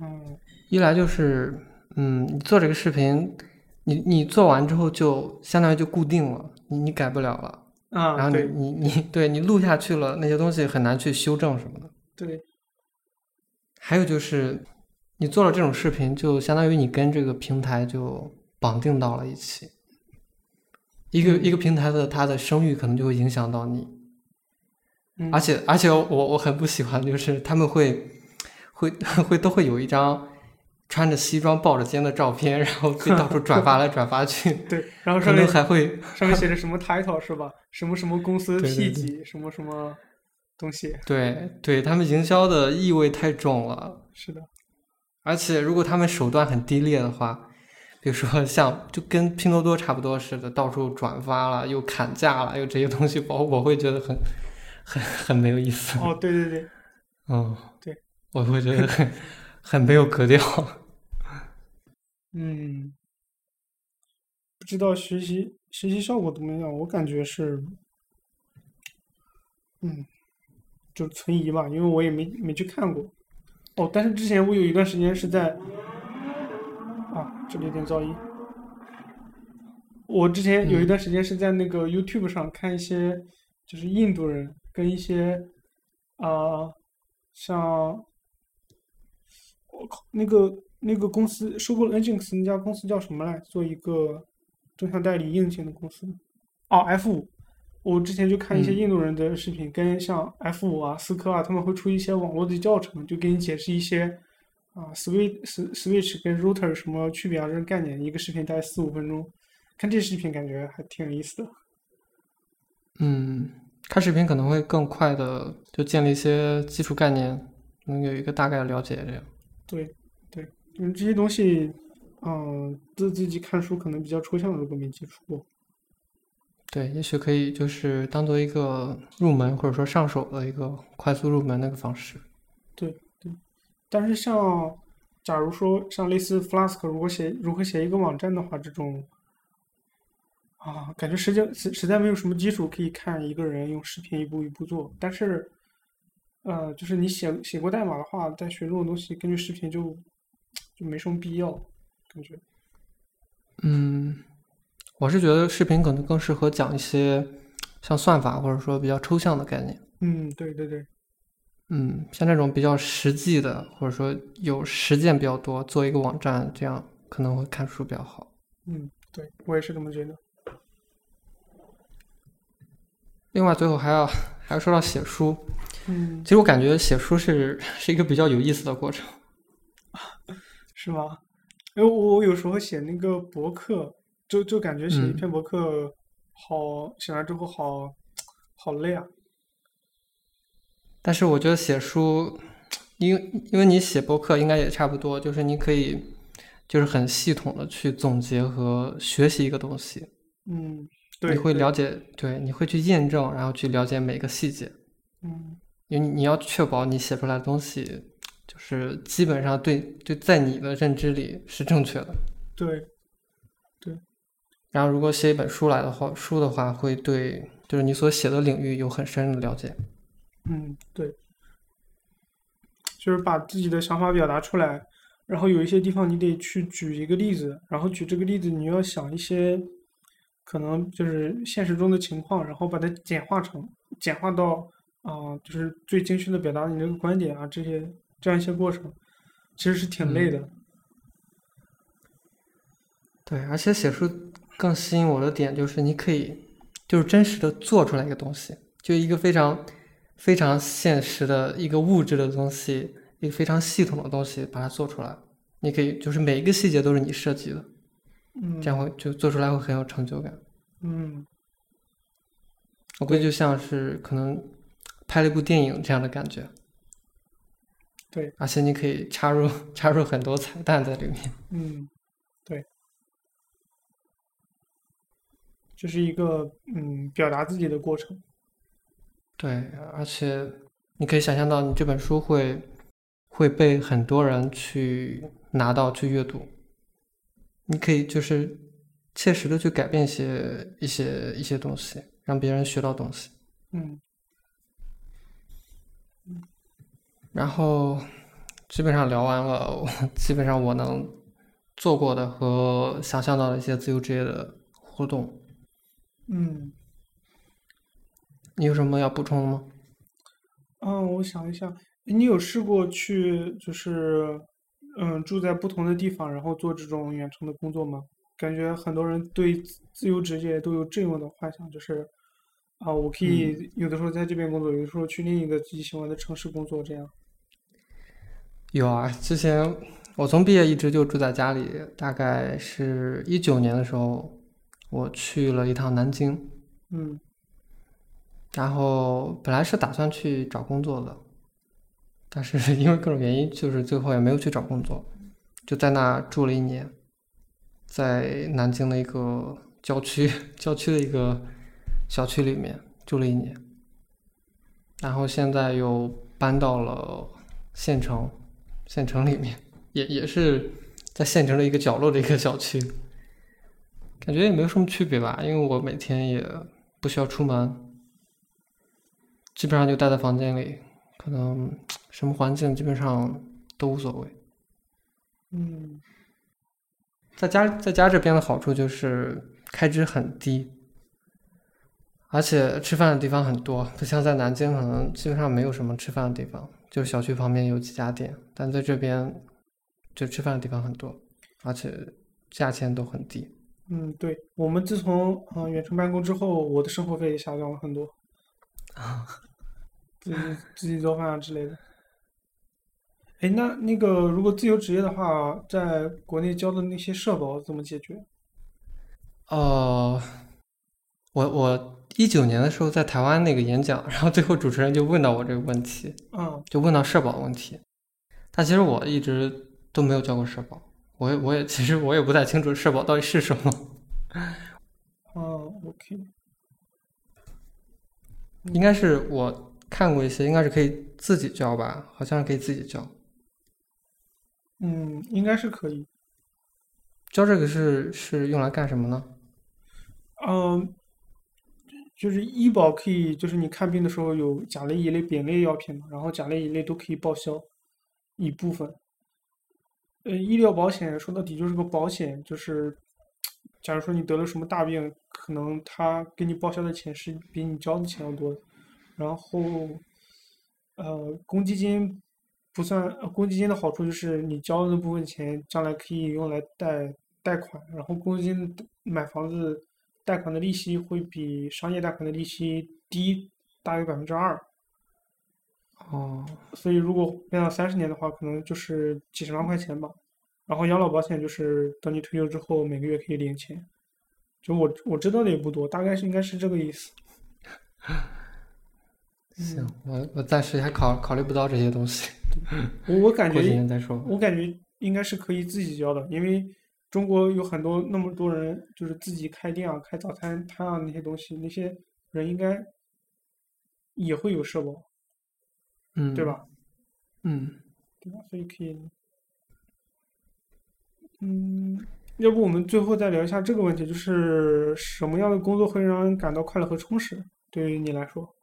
嗯一来就是，嗯，你做这个视频，你你做完之后就相当于就固定了，你你改不了了。啊然啊，后你你你对你录下去了，那些东西很难去修正什么的。对，还有就是，你做了这种视频，就相当于你跟这个平台就绑定到了一起。一个一个平台的它的声誉可能就会影响到你，嗯而且而且我我很不喜欢，就是他们会会会都会有一张穿着西装抱着肩的照片，然后被到处转发来转发去，对，然后上面还会上面写着什么 title 是吧？什么什么公司 P 对级，什么什么东西？对对他们营销的意味太重了。是的，而且如果他们手段很低劣的话，比如说像就跟拼多多差不多似的，到处转发了，又砍价了，又这些东西，我我会觉得很很很没有意思。哦，对对对，嗯，对，我会觉得很很没有格调。嗯，不知道学习学习效果怎么样？我感觉是，嗯，就存疑吧，因为我也没没去看过。哦，但是之前我有一段时间是在，啊，这里有点噪音。我之前有一段时间是在那个 YouTube 上看一些，就是印度人跟一些，啊、像，我靠，那个那个公司收购了 Nginx 那家公司叫什么来？做一个正向代理硬件的公司。哦，F 五。我之前就看一些嗯印度人的视频，跟像 F 五啊、思科啊，他们会出一些网络的教程，就给你解释一些啊 switch switch 跟 router 什么区别啊这种概念，一个视频大概四五分钟。看这视频感觉还挺有意思的。嗯，看视频可能会更快的就建立一些基础概念，能有一个大概的了解。这样，对对，因为这些东西，嗯，自自己看书可能比较抽象，如果没接触过。对，也许可以就是当做一个入门或者说上手的一个快速入门的一个方式。对对，但是像假如说像类似 Flask，如果写如何写一个网站的话，这种啊，感觉实际实实在没有什么基础可以看一个人用视频一步一步做。但是，呃，就是你写写过代码的话，再学这种东西，根据视频就就没什么必要，感觉。嗯，我是觉得视频可能更适合讲一些像算法或者说比较抽象的概念。嗯，对对对，嗯，像这种比较实际的，或者说有实践比较多，做一个网站，这样可能会看书比较好。嗯，对我也是这么觉得。另外，最后还要还要说到写书，嗯其，实我感觉写书是是一个比较有意思的过程。是吗？因为我我有时候写那个博客，就就感觉写一嗯篇博客好，写完之后好好累啊。但是我觉得写书，因为因为你写博客应该也差不多，就是你可以就是很系统的去总结和学习一个东西，嗯，对，你会了解，对，你会去验证，然后去了解每个细节，嗯因为你要确保你写出来的东西就是基本上对就在你的认知里是正确的。对对，然后如果写一本书来的话，书的话会对就是你所写的领域有很深的了解。嗯对，就是把自己的想法表达出来，然后有一些地方你得去举一个例子，然后举这个例子你要想一些可能就是现实中的情况，然后把它简化成简化到啊、就是最精确的表达你这个观点啊，这些这样一些过程，其实是挺累的。对，而且写书更吸引我的点就是你可以就是真实的做出来一个东西，就一个非常非常现实的一个物质的东西，一个非常系统的东西，把它做出来。你可以就是每一个细节都是你设计的，嗯，这样会就做出来会很有成就感。嗯我估计就像是可能拍了一部电影这样的感觉。对，而且你可以插入 插入很多彩蛋在里面。嗯，对，这是一个嗯表达自己的过程。对，而且你可以想象到，你这本书会会被很多人去拿到去阅读。你可以就是切实的去改变一些一些一些东西，让别人学到东西。嗯然后基本上聊完了，我基本上我能做过的和想象到的一些自由职业的互动。嗯你有什么要补充的吗？嗯，我想一想，你有试过去就是嗯住在不同的地方，然后做这种远程的工作吗？感觉很多人对自自由职业都有这样的幻想，就是啊，我可以有的时候在这边工作，有的时候去另一个自己喜欢的城市工作，这样。有啊，之前我从毕业一直就住在家里，大概是一九年的时候，我去了一趟南京，嗯然后本来是打算去找工作的，但是 因为各种原因，就是最后也没有去找工作，就在那住了一年，在南京的一个郊区郊区的一个小区里面住了一年，然后现在又搬到了县城，县城里面也也是在县城的一个角落的一个小区，感觉也没有什么区别吧，因为我每天也不需要出门。基本上就待在房间里，可能什么环境基本上都无所谓。嗯在家在家这边的好处就是开支很低，而且吃饭的地方很多，不像在南京可能基本上没有什么吃饭的地方，就小区旁边有几家店，但在这边就吃饭的地方很多，而且价钱都很低。嗯，对，我们自从嗯、呃远程办公之后，我的生活费也下降了很多啊。自己自己做饭啊之类的。哎，那那个如果自由职业的话，在国内交的那些社保怎么解决？呃，我我一九年的时候在台湾那个演讲，然后最后主持人就问到我这个问题，嗯就问到社保问题。但其实我一直都没有交过社保，我也我也其实我也不太清楚社保到底是什么。嗯，OK，应该是我看过一些，应该是可以自己交吧，好像是可以自己交。嗯，应该是可以。交这个是是用来干什么呢？嗯，就是医保可以，就是你看病的时候有甲类、乙类、丙类药品嘛，然后甲类、乙类都可以报销一部分。呃，医疗保险说到底就是个保险，就是假如说你得了什么大病，可能他给你报销的钱是比你交的钱要多的。然后，呃，公积金不算，呃公积金的好处就是你交的那部分钱将来可以用来贷贷款，然后公积金买房子贷款的利息会比商业贷款的利息低大约百分之二，哦，所以如果变到三十年的话，可能就是几十万块钱吧。然后养老保险就是等你退休之后每个月可以领钱，就我我知道的也不多，大概是应该是这个意思。行，我我暂时还考考虑不到这些东西，我我感过几觉年再说。我感觉应该是可以自己交的，因为中国有很多那么多人就是自己开店啊、开早餐摊啊那些东西，那些人应该也会有社保，嗯，对？吧？嗯，对吧？所以可以，嗯，要不我们最后再聊一下这个问题，就是什么样的工作会让人感到快乐和充实？对于你来说，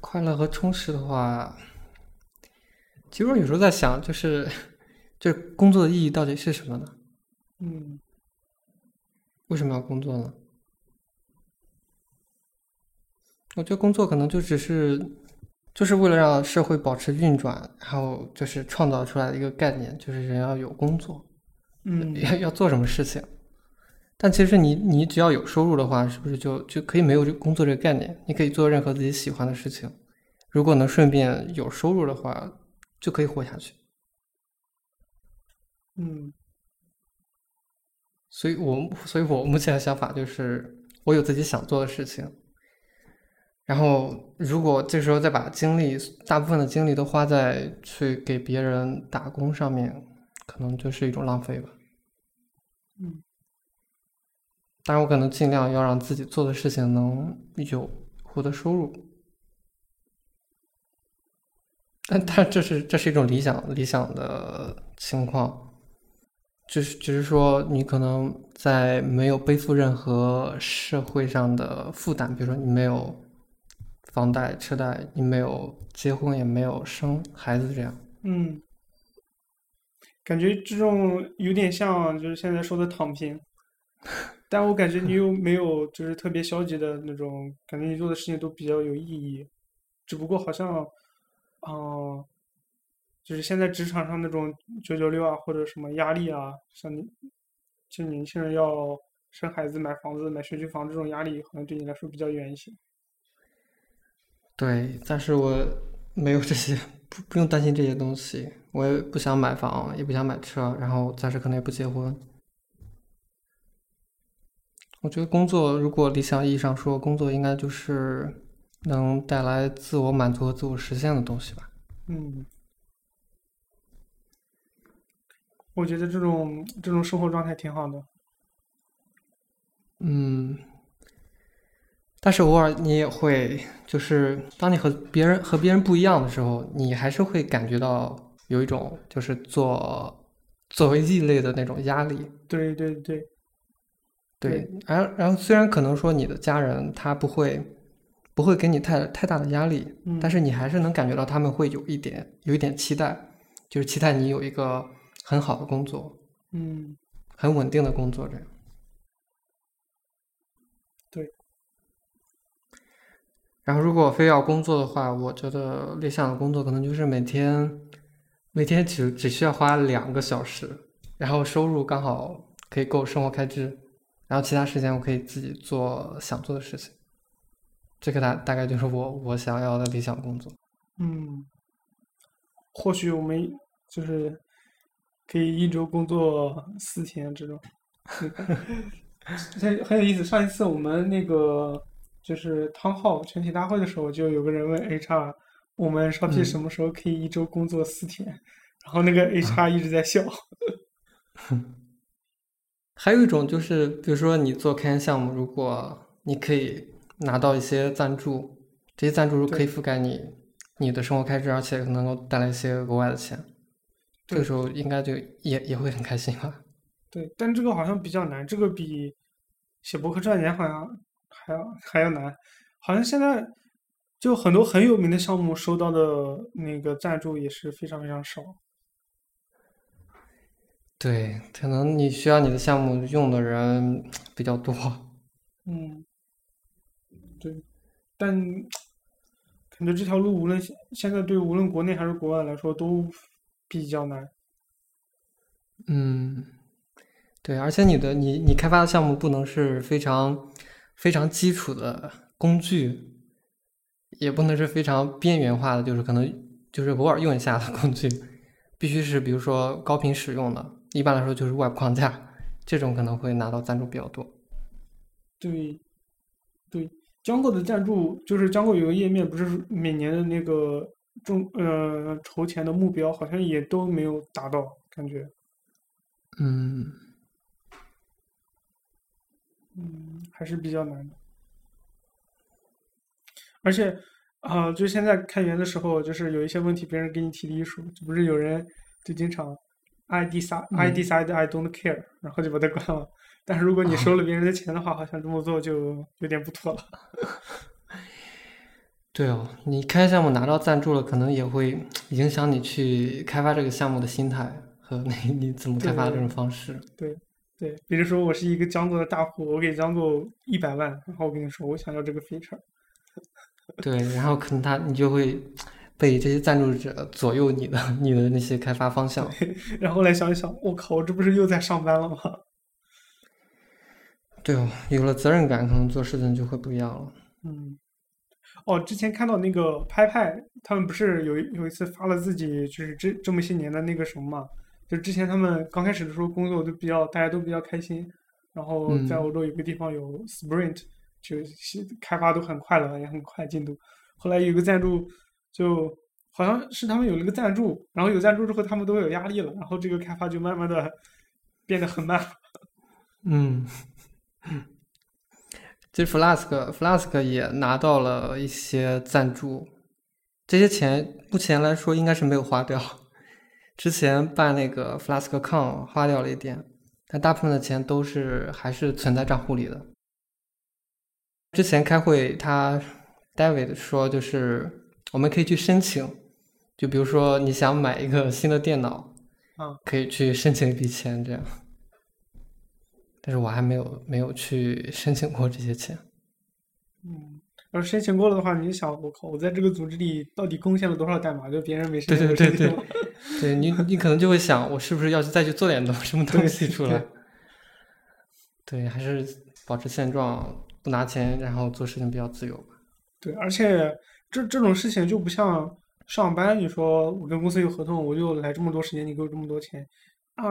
快乐和充实的话，其实我有时候在想，就是这工作的意义到底是什么呢？嗯为什么要工作呢？我觉得工作可能就只是，就是为了让社会保持运转，然后就是创造出来的一个概念，就是人要有工作，嗯要要做什么事情。但其实你你只要有收入的话，是不是就就可以没有这工作这个概念？你可以做任何自己喜欢的事情。如果能顺便有收入的话，就可以活下去。嗯所以我所以我目前的想法就是，我有自己想做的事情，然后如果这时候再把精力大部分的精力都花在去给别人打工上面，可能就是一种浪费吧。嗯当然，我可能尽量要让自己做的事情能有获得收入，但但这是这是一种理想理想的情况，就是只是说你可能在没有背负任何社会上的负担，比如说你没有房贷车贷，你没有结婚，也没有生孩子这样。嗯，感觉这种有点像就是现在说的躺平，但我感觉你又没有就是特别消极的那种，感觉你做的事情都比较有意义，只不过好像，嗯、就是现在职场上那种九九六啊或者什么压力啊，像你，就年轻人要生孩子、买房子、买学区房这种压力，可能对你来说比较远一些。对，但是我没有这些，不不用担心这些东西。我也不想买房，也不想买车，然后暂时可能也不结婚。我觉得工作，如果理想意义上说，工作应该就是能带来自我满足和自我实现的东西吧。嗯，我觉得这种这种生活状态挺好的。嗯，但是偶尔你也会，就是当你和别人和别人不一样的时候，你还是会感觉到有一种就是做作为异类的那种压力。对对对，对，然后然后虽然可能说你的家人他不会不会给你太太大的压力，嗯，但是你还是能感觉到他们会有一点有一点期待，就是期待你有一个很好的工作，嗯，很稳定的工作这样。对。然后如果非要工作的话，我觉得理想的工作可能就是每天每天只只需要花两个小时，然后收入刚好可以够生活开支，然后其他时间我可以自己做想做的事情。这个大大概就是我我想要的理想工作。嗯，或许我们就是可以一周工作四天这种，很很有意思。上一次我们那个就是汤浩全体大会的时候，就有个人问 HR，我们烧皮嗯什么时候可以一周工作四天？然后那个 HR 一直在笑。还有一种就是，比如说你做开源项目，如果你可以拿到一些赞助，这些赞助可以覆盖你你的生活开支，而且能够带来一些额外的钱，这个时候应该就也也会很开心吧。对，但这个好像比较难，这个比写博客赚钱好像还要还要难。好像现在就很多很有名的项目收到的那个赞助也是非常非常少。对，可能你需要你的项目用的人比较多。嗯，对，但 感觉这条路无论现现在对无论国内还是国外来说都比较难。嗯，对，而且你的你你开发的项目不能是非常非常基础的工具，也不能是非常边缘化的，就是可能就是偶尔用一下的工具，必须是比如说高频使用的，一般来说就是 Web 框架，这种可能会拿到赞助比较多。对，对，Django 的赞助就是 Django 有个页面，不是每年的那个中呃筹钱的目标好像也都没有达到，感觉。嗯，嗯，还是比较难的。而且，啊、就现在开源的时候，就是有一些问题，别人给你提的数，就不是有人就经常 I decide I 嗯 decide I don't care，然后就把它关了。但是如果你收了别人的钱的话，好像这么做就有点不妥了。对哦，你开项目拿到赞助了，可能也会影响你去开发这个项目的心态和你 你怎么开发这种方式。对对，比如说我是一个 Django 的大户，我给 Django 一百万，然后我跟你说我想要这个 feature，对，然后可能他你就会被这些赞助者左右你的你的那些开发方向。然后来想一想，我靠，我这不是又在上班了吗？对哦，有了责任感，可能做事情就会不一样了。嗯，哦，之前看到那个拍拍，他们不是有有一次发了自己就是这这么些年的那个什么嘛？就之前他们刚开始的时候工作都比较大家都比较开心，然后在欧洲有个地方有 Sprint，就开发都很快了，也很快进度。后来有个赞助，就好像是他们有了个赞助，然后有赞助之后他们都有压力了，然后这个开发就慢慢的变得很慢。嗯。其实 Flask，Flask 也拿到了一些赞助，这些钱目前来说应该是没有花掉。之前办那个 FlaskCon 花掉了一点，但大部分的钱都是还是存在账户里的。之前开会，他 David 说，就是我们可以去申请，就比如说你想买一个新的电脑，啊，可以去申请一笔钱这样。但是我还没有没有去申请过这些钱。嗯，要是申请过了的话，你想，我靠，我在这个组织里到底贡献了多少代码？就别人没申请对对对对，对你你可能就会想，我是不是要去再去做点东什么东西出来？对，还是保持现状，不拿钱，然后做事情比较自由吧。对，而且这这种事情就不像上班，你说我跟公司有合同，我就来这么多时间，你给我这么多钱，啊。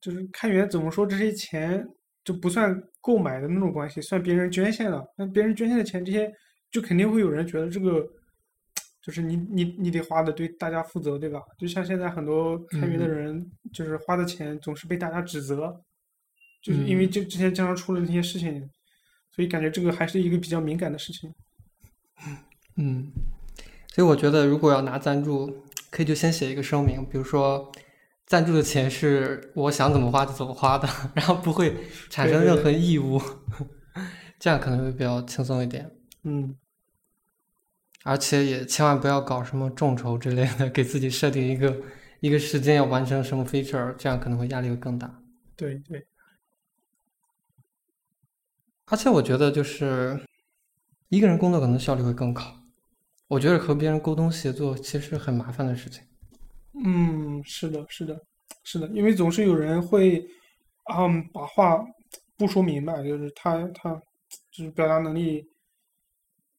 就是开源怎么说？这些钱就不算购买的那种关系，算别人捐献的。那别人捐献的钱，这些就肯定会有人觉得这个，就是你你你得花的对大家负责，对吧？就像现在很多开源的人，就是花的钱总是被大家指责，就是因为这之前经常出了那些事情，所以感觉这个还是一个比较敏感的事情。嗯，所以我觉得如果要拿赞助，可以就先写一个声明，比如说。赞助的钱是我想怎么花就怎么花的，然后不会产生任何义务，这样可能会比较轻松一点。嗯，而且也千万不要搞什么众筹之类的，给自己设定一个一个时间要完成什么 feature，这样可能会压力会更大。对对。而且我觉得就是一个人工作可能效率会更高。我觉得和别人沟通协作其实很麻烦的事情。嗯，是的，是的，是的，因为总是有人会，嗯，把话不说明白，就是他他就是表达能力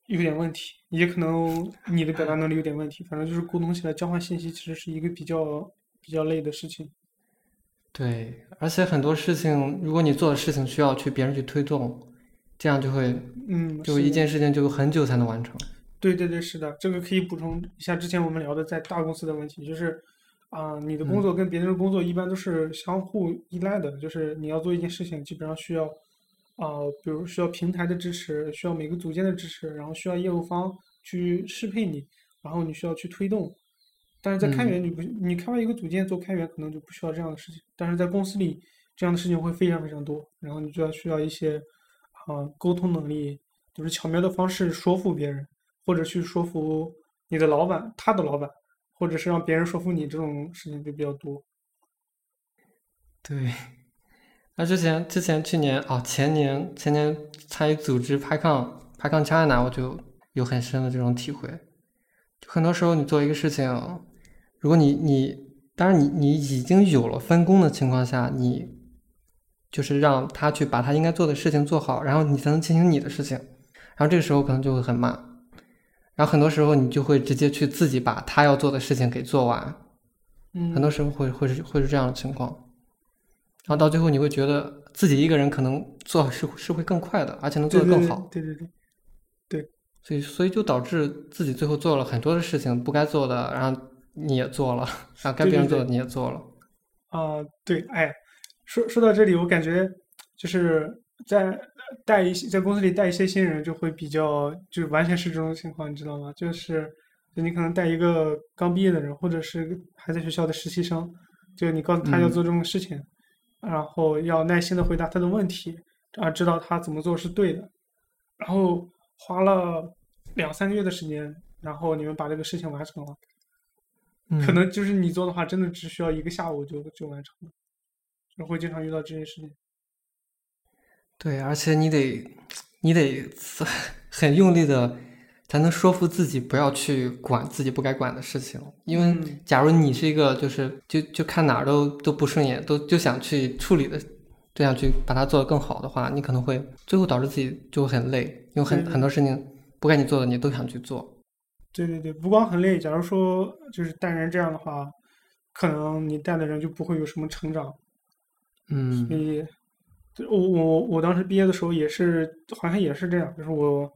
有点问题，也可能你的表达能力有点问题，反正就是沟通起来交换信息其实是一个比较比较累的事情。对，而且很多事情，如果你做的事情需要去别人去推动，这样就会，嗯，就一件事情就很久才能完成。对对对，是的，这个可以补充一下之前我们聊的在大公司的问题，就是啊，你的工作跟别人的工作一般都是相互依赖的，就是你要做一件事情，基本上需要啊，比如需要平台的支持，需要每个组件的支持，然后需要业务方去适配你，然后你需要去推动。但是在开源，你不，你开发一个组件做开源可能就不需要这样的事情，但是在公司里这样的事情会非常非常多，然后你就要需要一些啊沟通能力，就是巧妙的方式说服别人。或者去说服你的老板，他的老板，或者是让别人说服你，这种事情就比较多。对，那之前之前去年哦，前年前年参与组织拍抗拍抗 China，我就有很深的这种体会。很多时候你做一个事情，如果你你当然你你已经有了分工的情况下，你就是让他去把他应该做的事情做好，然后你才能进行你的事情，然后这个时候可能就会很慢。然后很多时候你就会直接去自己把他要做的事情给做完，嗯，很多时候会会是会是这样的情况，然后到最后你会觉得自己一个人可能做是是会更快的，而且能做得更好，对对对，对，所以所以就导致自己最后做了很多的事情不该做的，然后你也做了，然后该别人做的你也做了，啊，对，哎，说说到这里，我感觉就是在。带一些在公司里带一些新人就会比较，就完全是这种情况，你知道吗？就是，就你可能带一个刚毕业的人，或者是还在学校的实习生，就你告诉他要做这种事情，然后要耐心的回答他的问题，啊，知道他怎么做是对的，然后花了两三个月的时间，然后你们把这个事情完成了，可能就是你做的话，真的只需要一个下午就就完成了，就会经常遇到这些事情。对，而且你得，你得 很用力的才能说服自己不要去管自己不该管的事情。因为嗯假如你是一个就是就就看哪儿都都不顺眼，都就想去处理的，这样去把它做得更好的话，你可能会最后导致自己就会很累，因为很很多事情不该你做的你都想去做。对对对，不光很累，假如说就是带人这样的话，可能你带的人就不会有什么成长。所嗯以，对我我我当时毕业的时候也是，好像也是这样，就是我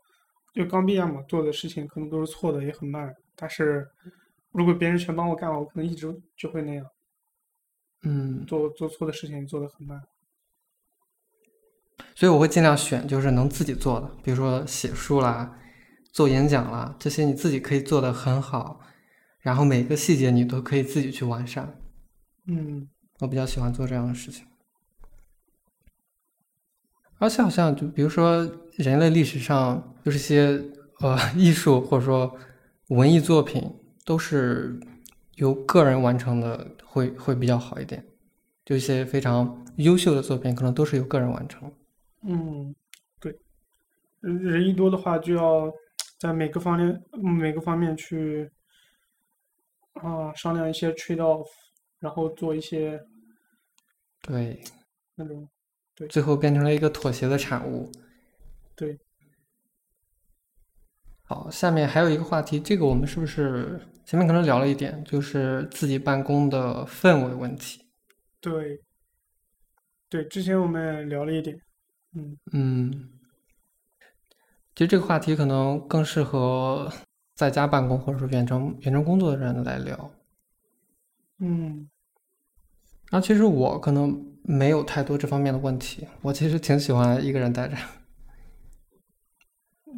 就刚毕业嘛，做的事情可能都是错的，也很慢。但是如果别人全帮我干了，我可能一直就会那样，嗯，做做错的事情做的很慢。所以我会尽量选就是能自己做的，比如说写书啦、做演讲啦，这些你自己可以做的很好，然后每个细节你都可以自己去完善。嗯我比较喜欢做这样的事情。而且好像就比如说人类历史上就是一些呃艺术或者说文艺作品都是由个人完成的会会比较好一点，就一些非常优秀的作品可能都是由个人完成。嗯，对，人人一多的话，就要在每个方面每个方面去啊商量一些 trade off，然后做一些对，那种最后变成了一个妥协的产物。对。好，下面还有一个话题，这个我们是不是前面可能聊了一点，就是自己办公的氛围问题。对对，之前我们聊了一点，嗯嗯，其实这个话题可能更适合在家办公或者说远程远程工作的人来聊。嗯然后其实我可能没有太多这方面的问题，我其实挺喜欢一个人待着。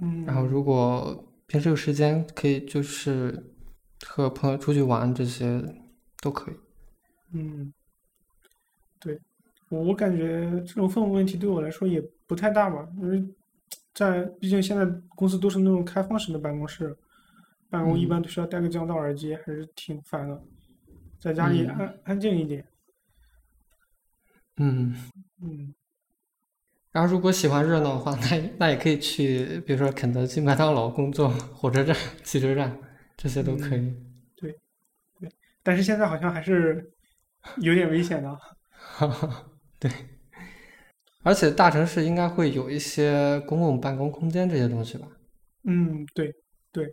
嗯，然后如果平时有时间，可以就是和朋友出去玩，这些都可以。嗯，对，我我感觉这种氛围问题对我来说也不太大吧，因为在毕竟现在公司都是那种开放式的办公室，办公一嗯般都需要戴个降噪耳机，还是挺烦的，在家里嗯安安静一点，嗯，嗯然后如果喜欢热闹的话，那也那也可以去，比如说肯德基、麦当劳工作，火车站、汽车站这些都可以。对对但是现在好像还是有点危险的，对，而且大城市应该会有一些公共办公空间这些东西吧？嗯，对。对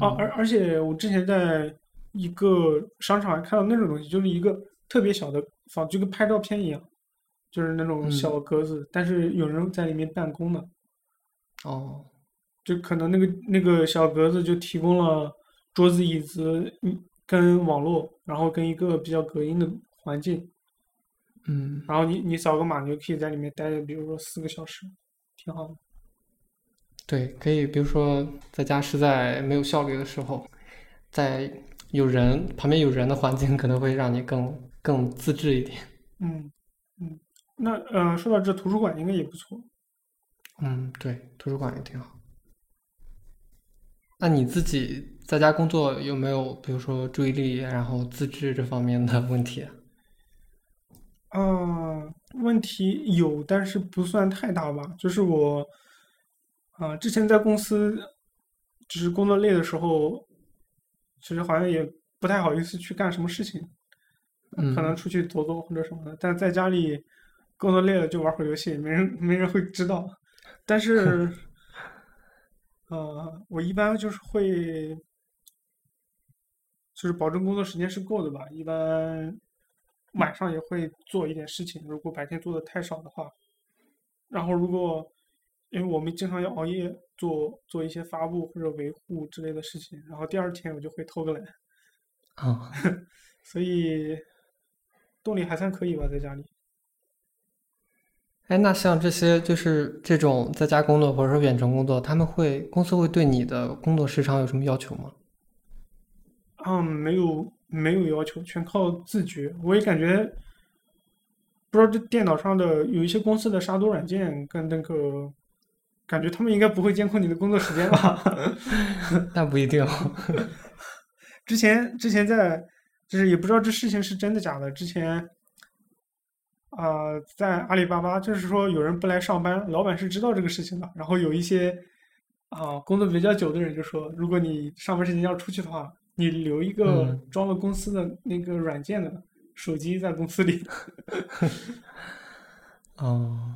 啊，而嗯而且我之前在一个商场还看到那种东西，就是一个特别小的房，就跟拍照片一样，就是那种嗯小格子，但是有人在里面办公的，哦，就可能那个那个小格子就提供了桌子、椅子，嗯，跟网络，然后跟一个比较隔音的环境，嗯，然后你你扫个码，你就可以在里面待，比如说四个小时，挺好的。对，可以，比如说在家实在没有效率的时候，在有人旁边有人的环境，可能会让你更更自制一点。嗯嗯，那呃，说到这，图书馆应该也不错。嗯，对，图书馆也挺好。那你自己在家工作有没有，比如说注意力，然后自制这方面的问题啊？啊，问题有，但是不算太大吧。就是我，啊，之前在公司，就是工作累的时候，其实好像也不太好意思去干什么事情，可能嗯出去走走或者什么的。但在家里工作累了就玩会儿游戏，没人没人会知道。但是，呃，我一般就是会，就是保证工作时间是够的吧。一般晚上也会做一点事情，如果白天做的太少的话。然后如果因为我们经常要熬夜做做一些发布或者维护之类的事情，然后第二天我就会偷个懒，啊，所以动力还算可以吧，在家里。哎，那像这些就是这种在家工作或者说远程工作，他们会公司会对你的工作时长有什么要求吗？嗯，没有没有要求，全靠自觉。我也感觉，不知道这电脑上的有一些公司的杀毒软件跟那个，感觉他们应该不会监控你的工作时间吧？那不一定。之前之前在，就是也不知道这事情是真的假的。之前，啊、在阿里巴巴，就是说有人不来上班，老板是知道这个事情的，然后有一些啊工作比较久的人就说，如果你上班时间要出去的话，你留一个嗯。装了公司的那个软件的手机在公司里。哦，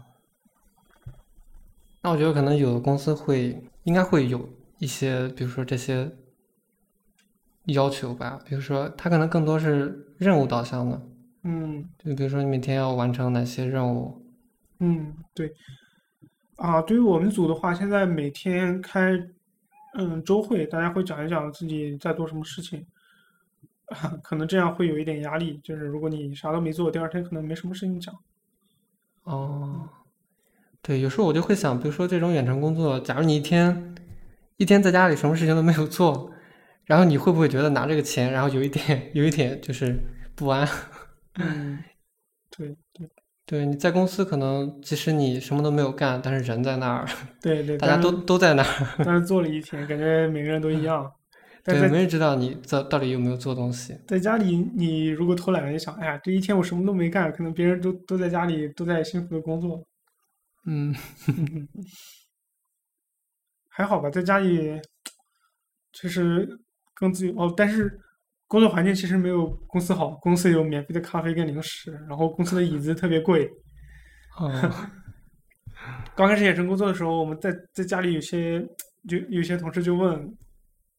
那我觉得可能有的公司会应该会有一些，比如说这些要求吧，比如说它可能更多是任务导向的，嗯就比如说你每天要完成哪些任务，嗯，对。啊，对于我们组的话，现在每天开嗯周会，大家会讲一讲自己在做什么事情。可能这样会有一点压力，就是如果你啥都没做，第二天可能没什么事情讲。哦，对，有时候我就会想，比如说这种远程工作，假如你一天一天在家里什么事情都没有做，然后你会不会觉得拿这个钱，然后有一点有一点就是不安？嗯，对对对，你在公司可能即使你什么都没有干，但是人在那儿，对对，大家都都在那儿，但是做了一天，感觉每个人都一样。但对，在没人知道你在到底有没有做东西。在家里，你如果偷懒了，你想，哎呀，这一天我什么都没干，可能别人都都在家里都在辛苦的工作，嗯，还好吧，在家里 其实更自由哦。但是工作环境其实没有公司好，公司有免费的咖啡跟零食，然后公司的椅子特别贵。哦，刚开始远程工作的时候，我们在在家里有些就有些同事就问，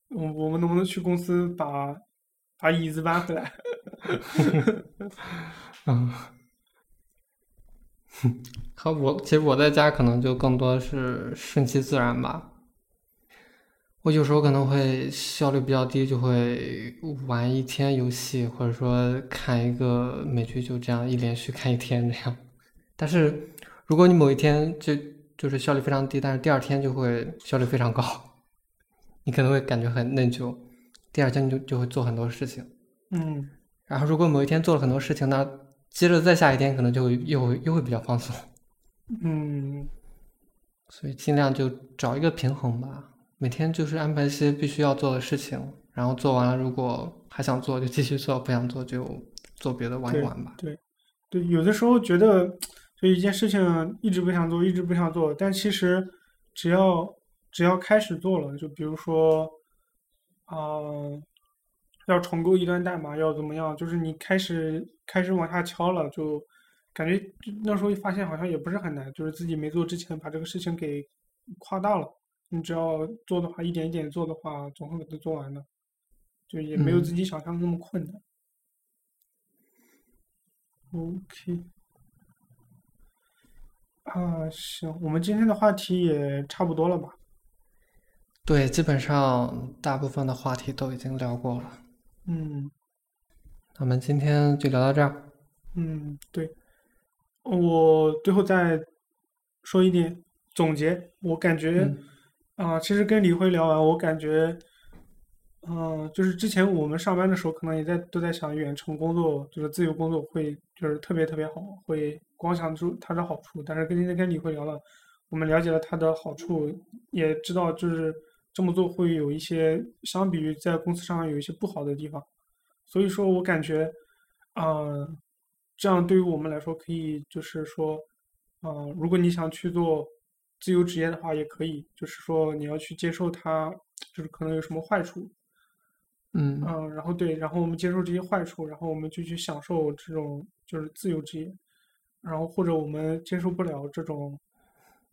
我我们能不能去公司把把椅子搬回来？嗯，和我其实我在家可能就更多是顺其自然吧。我有时候可能会效率比较低，就会玩一天游戏，或者说看一个美剧，就这样一连续看一天这样。但是如果你某一天就就是效率非常低，但是第二天就会效率非常高，你可能会感觉很内疚，第二天就就会做很多事情。嗯然后如果某一天做了很多事情，那接着再下一天可能就会又又会比较放松，嗯所以尽量就找一个平衡吧。每天就是安排一些必须要做的事情，然后做完了，如果还想做就继续做，不想做就做别的玩一玩吧。对对，有的时候觉得就一件事情一直不想做，一直不想做，但其实只要只要开始做了，就比如说，啊、要重构一段代码，要怎么样，就是你开始开始往下敲了，就感觉就那时候发现好像也不是很难，就是自己没做之前把这个事情给夸大了。你只要做的话，一点一点做的话，总会给它做完的，就也没有嗯。自己想象的那么困难。OK，啊，行，我们今天的话题也差不多了吧？对，基本上大部分的话题都已经聊过了，嗯。那我们今天就聊到这儿。嗯，对，我最后再说一点总结，我感觉嗯啊、其实跟李辉聊完，我感觉，嗯、就是之前我们上班的时候，可能也在都在想远程工作，就是自由工作会就是特别特别好，会光想出它的好处。但是跟今天跟李辉聊了，我们了解了它的好处，也知道就是这么做会有一些相比于在公司上有一些不好的地方。所以说我感觉，嗯、这样对于我们来说可以就是说，嗯、如果你想去做自由职业的话，也可以，就是说你要去接受它，就是可能有什么坏处，嗯。嗯，然后对，然后我们接受这些坏处，然后我们就去享受这种就是自由职业，然后或者我们接受不了这种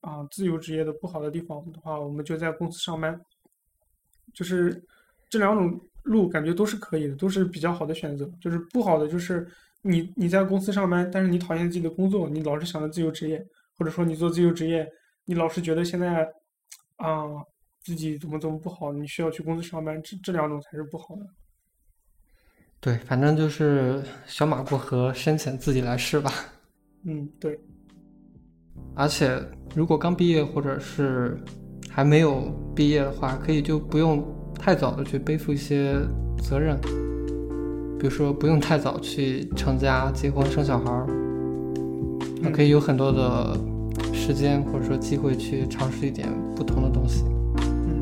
啊、自由职业的不好的地方的话，我们就在公司上班，就是这两种路感觉都是可以的，都是比较好的选择。就是不好的就是你你在公司上班，但是你讨厌自己的工作，你老是想着自由职业，或者说你做自由职业，你老是觉得现在啊、自己怎么怎么不好，你需要去公司上班，这这两种才是不好的。对，反正就是小马过河，深浅自己来试吧。嗯，对，而且如果刚毕业或者是还没有毕业的话，可以就不用太早的去背负一些责任，比如说不用太早去成家、结婚、生小孩儿，那可以有很多的时间或者说机会去尝试一点不同的东西。嗯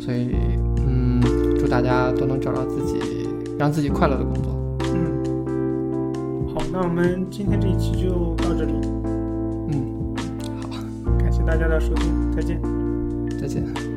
所以，嗯，祝大家都能找到自己让自己快乐的工作。嗯，好，那我们今天这一期就到这里，嗯，好感谢。大家的收听，再见。再见。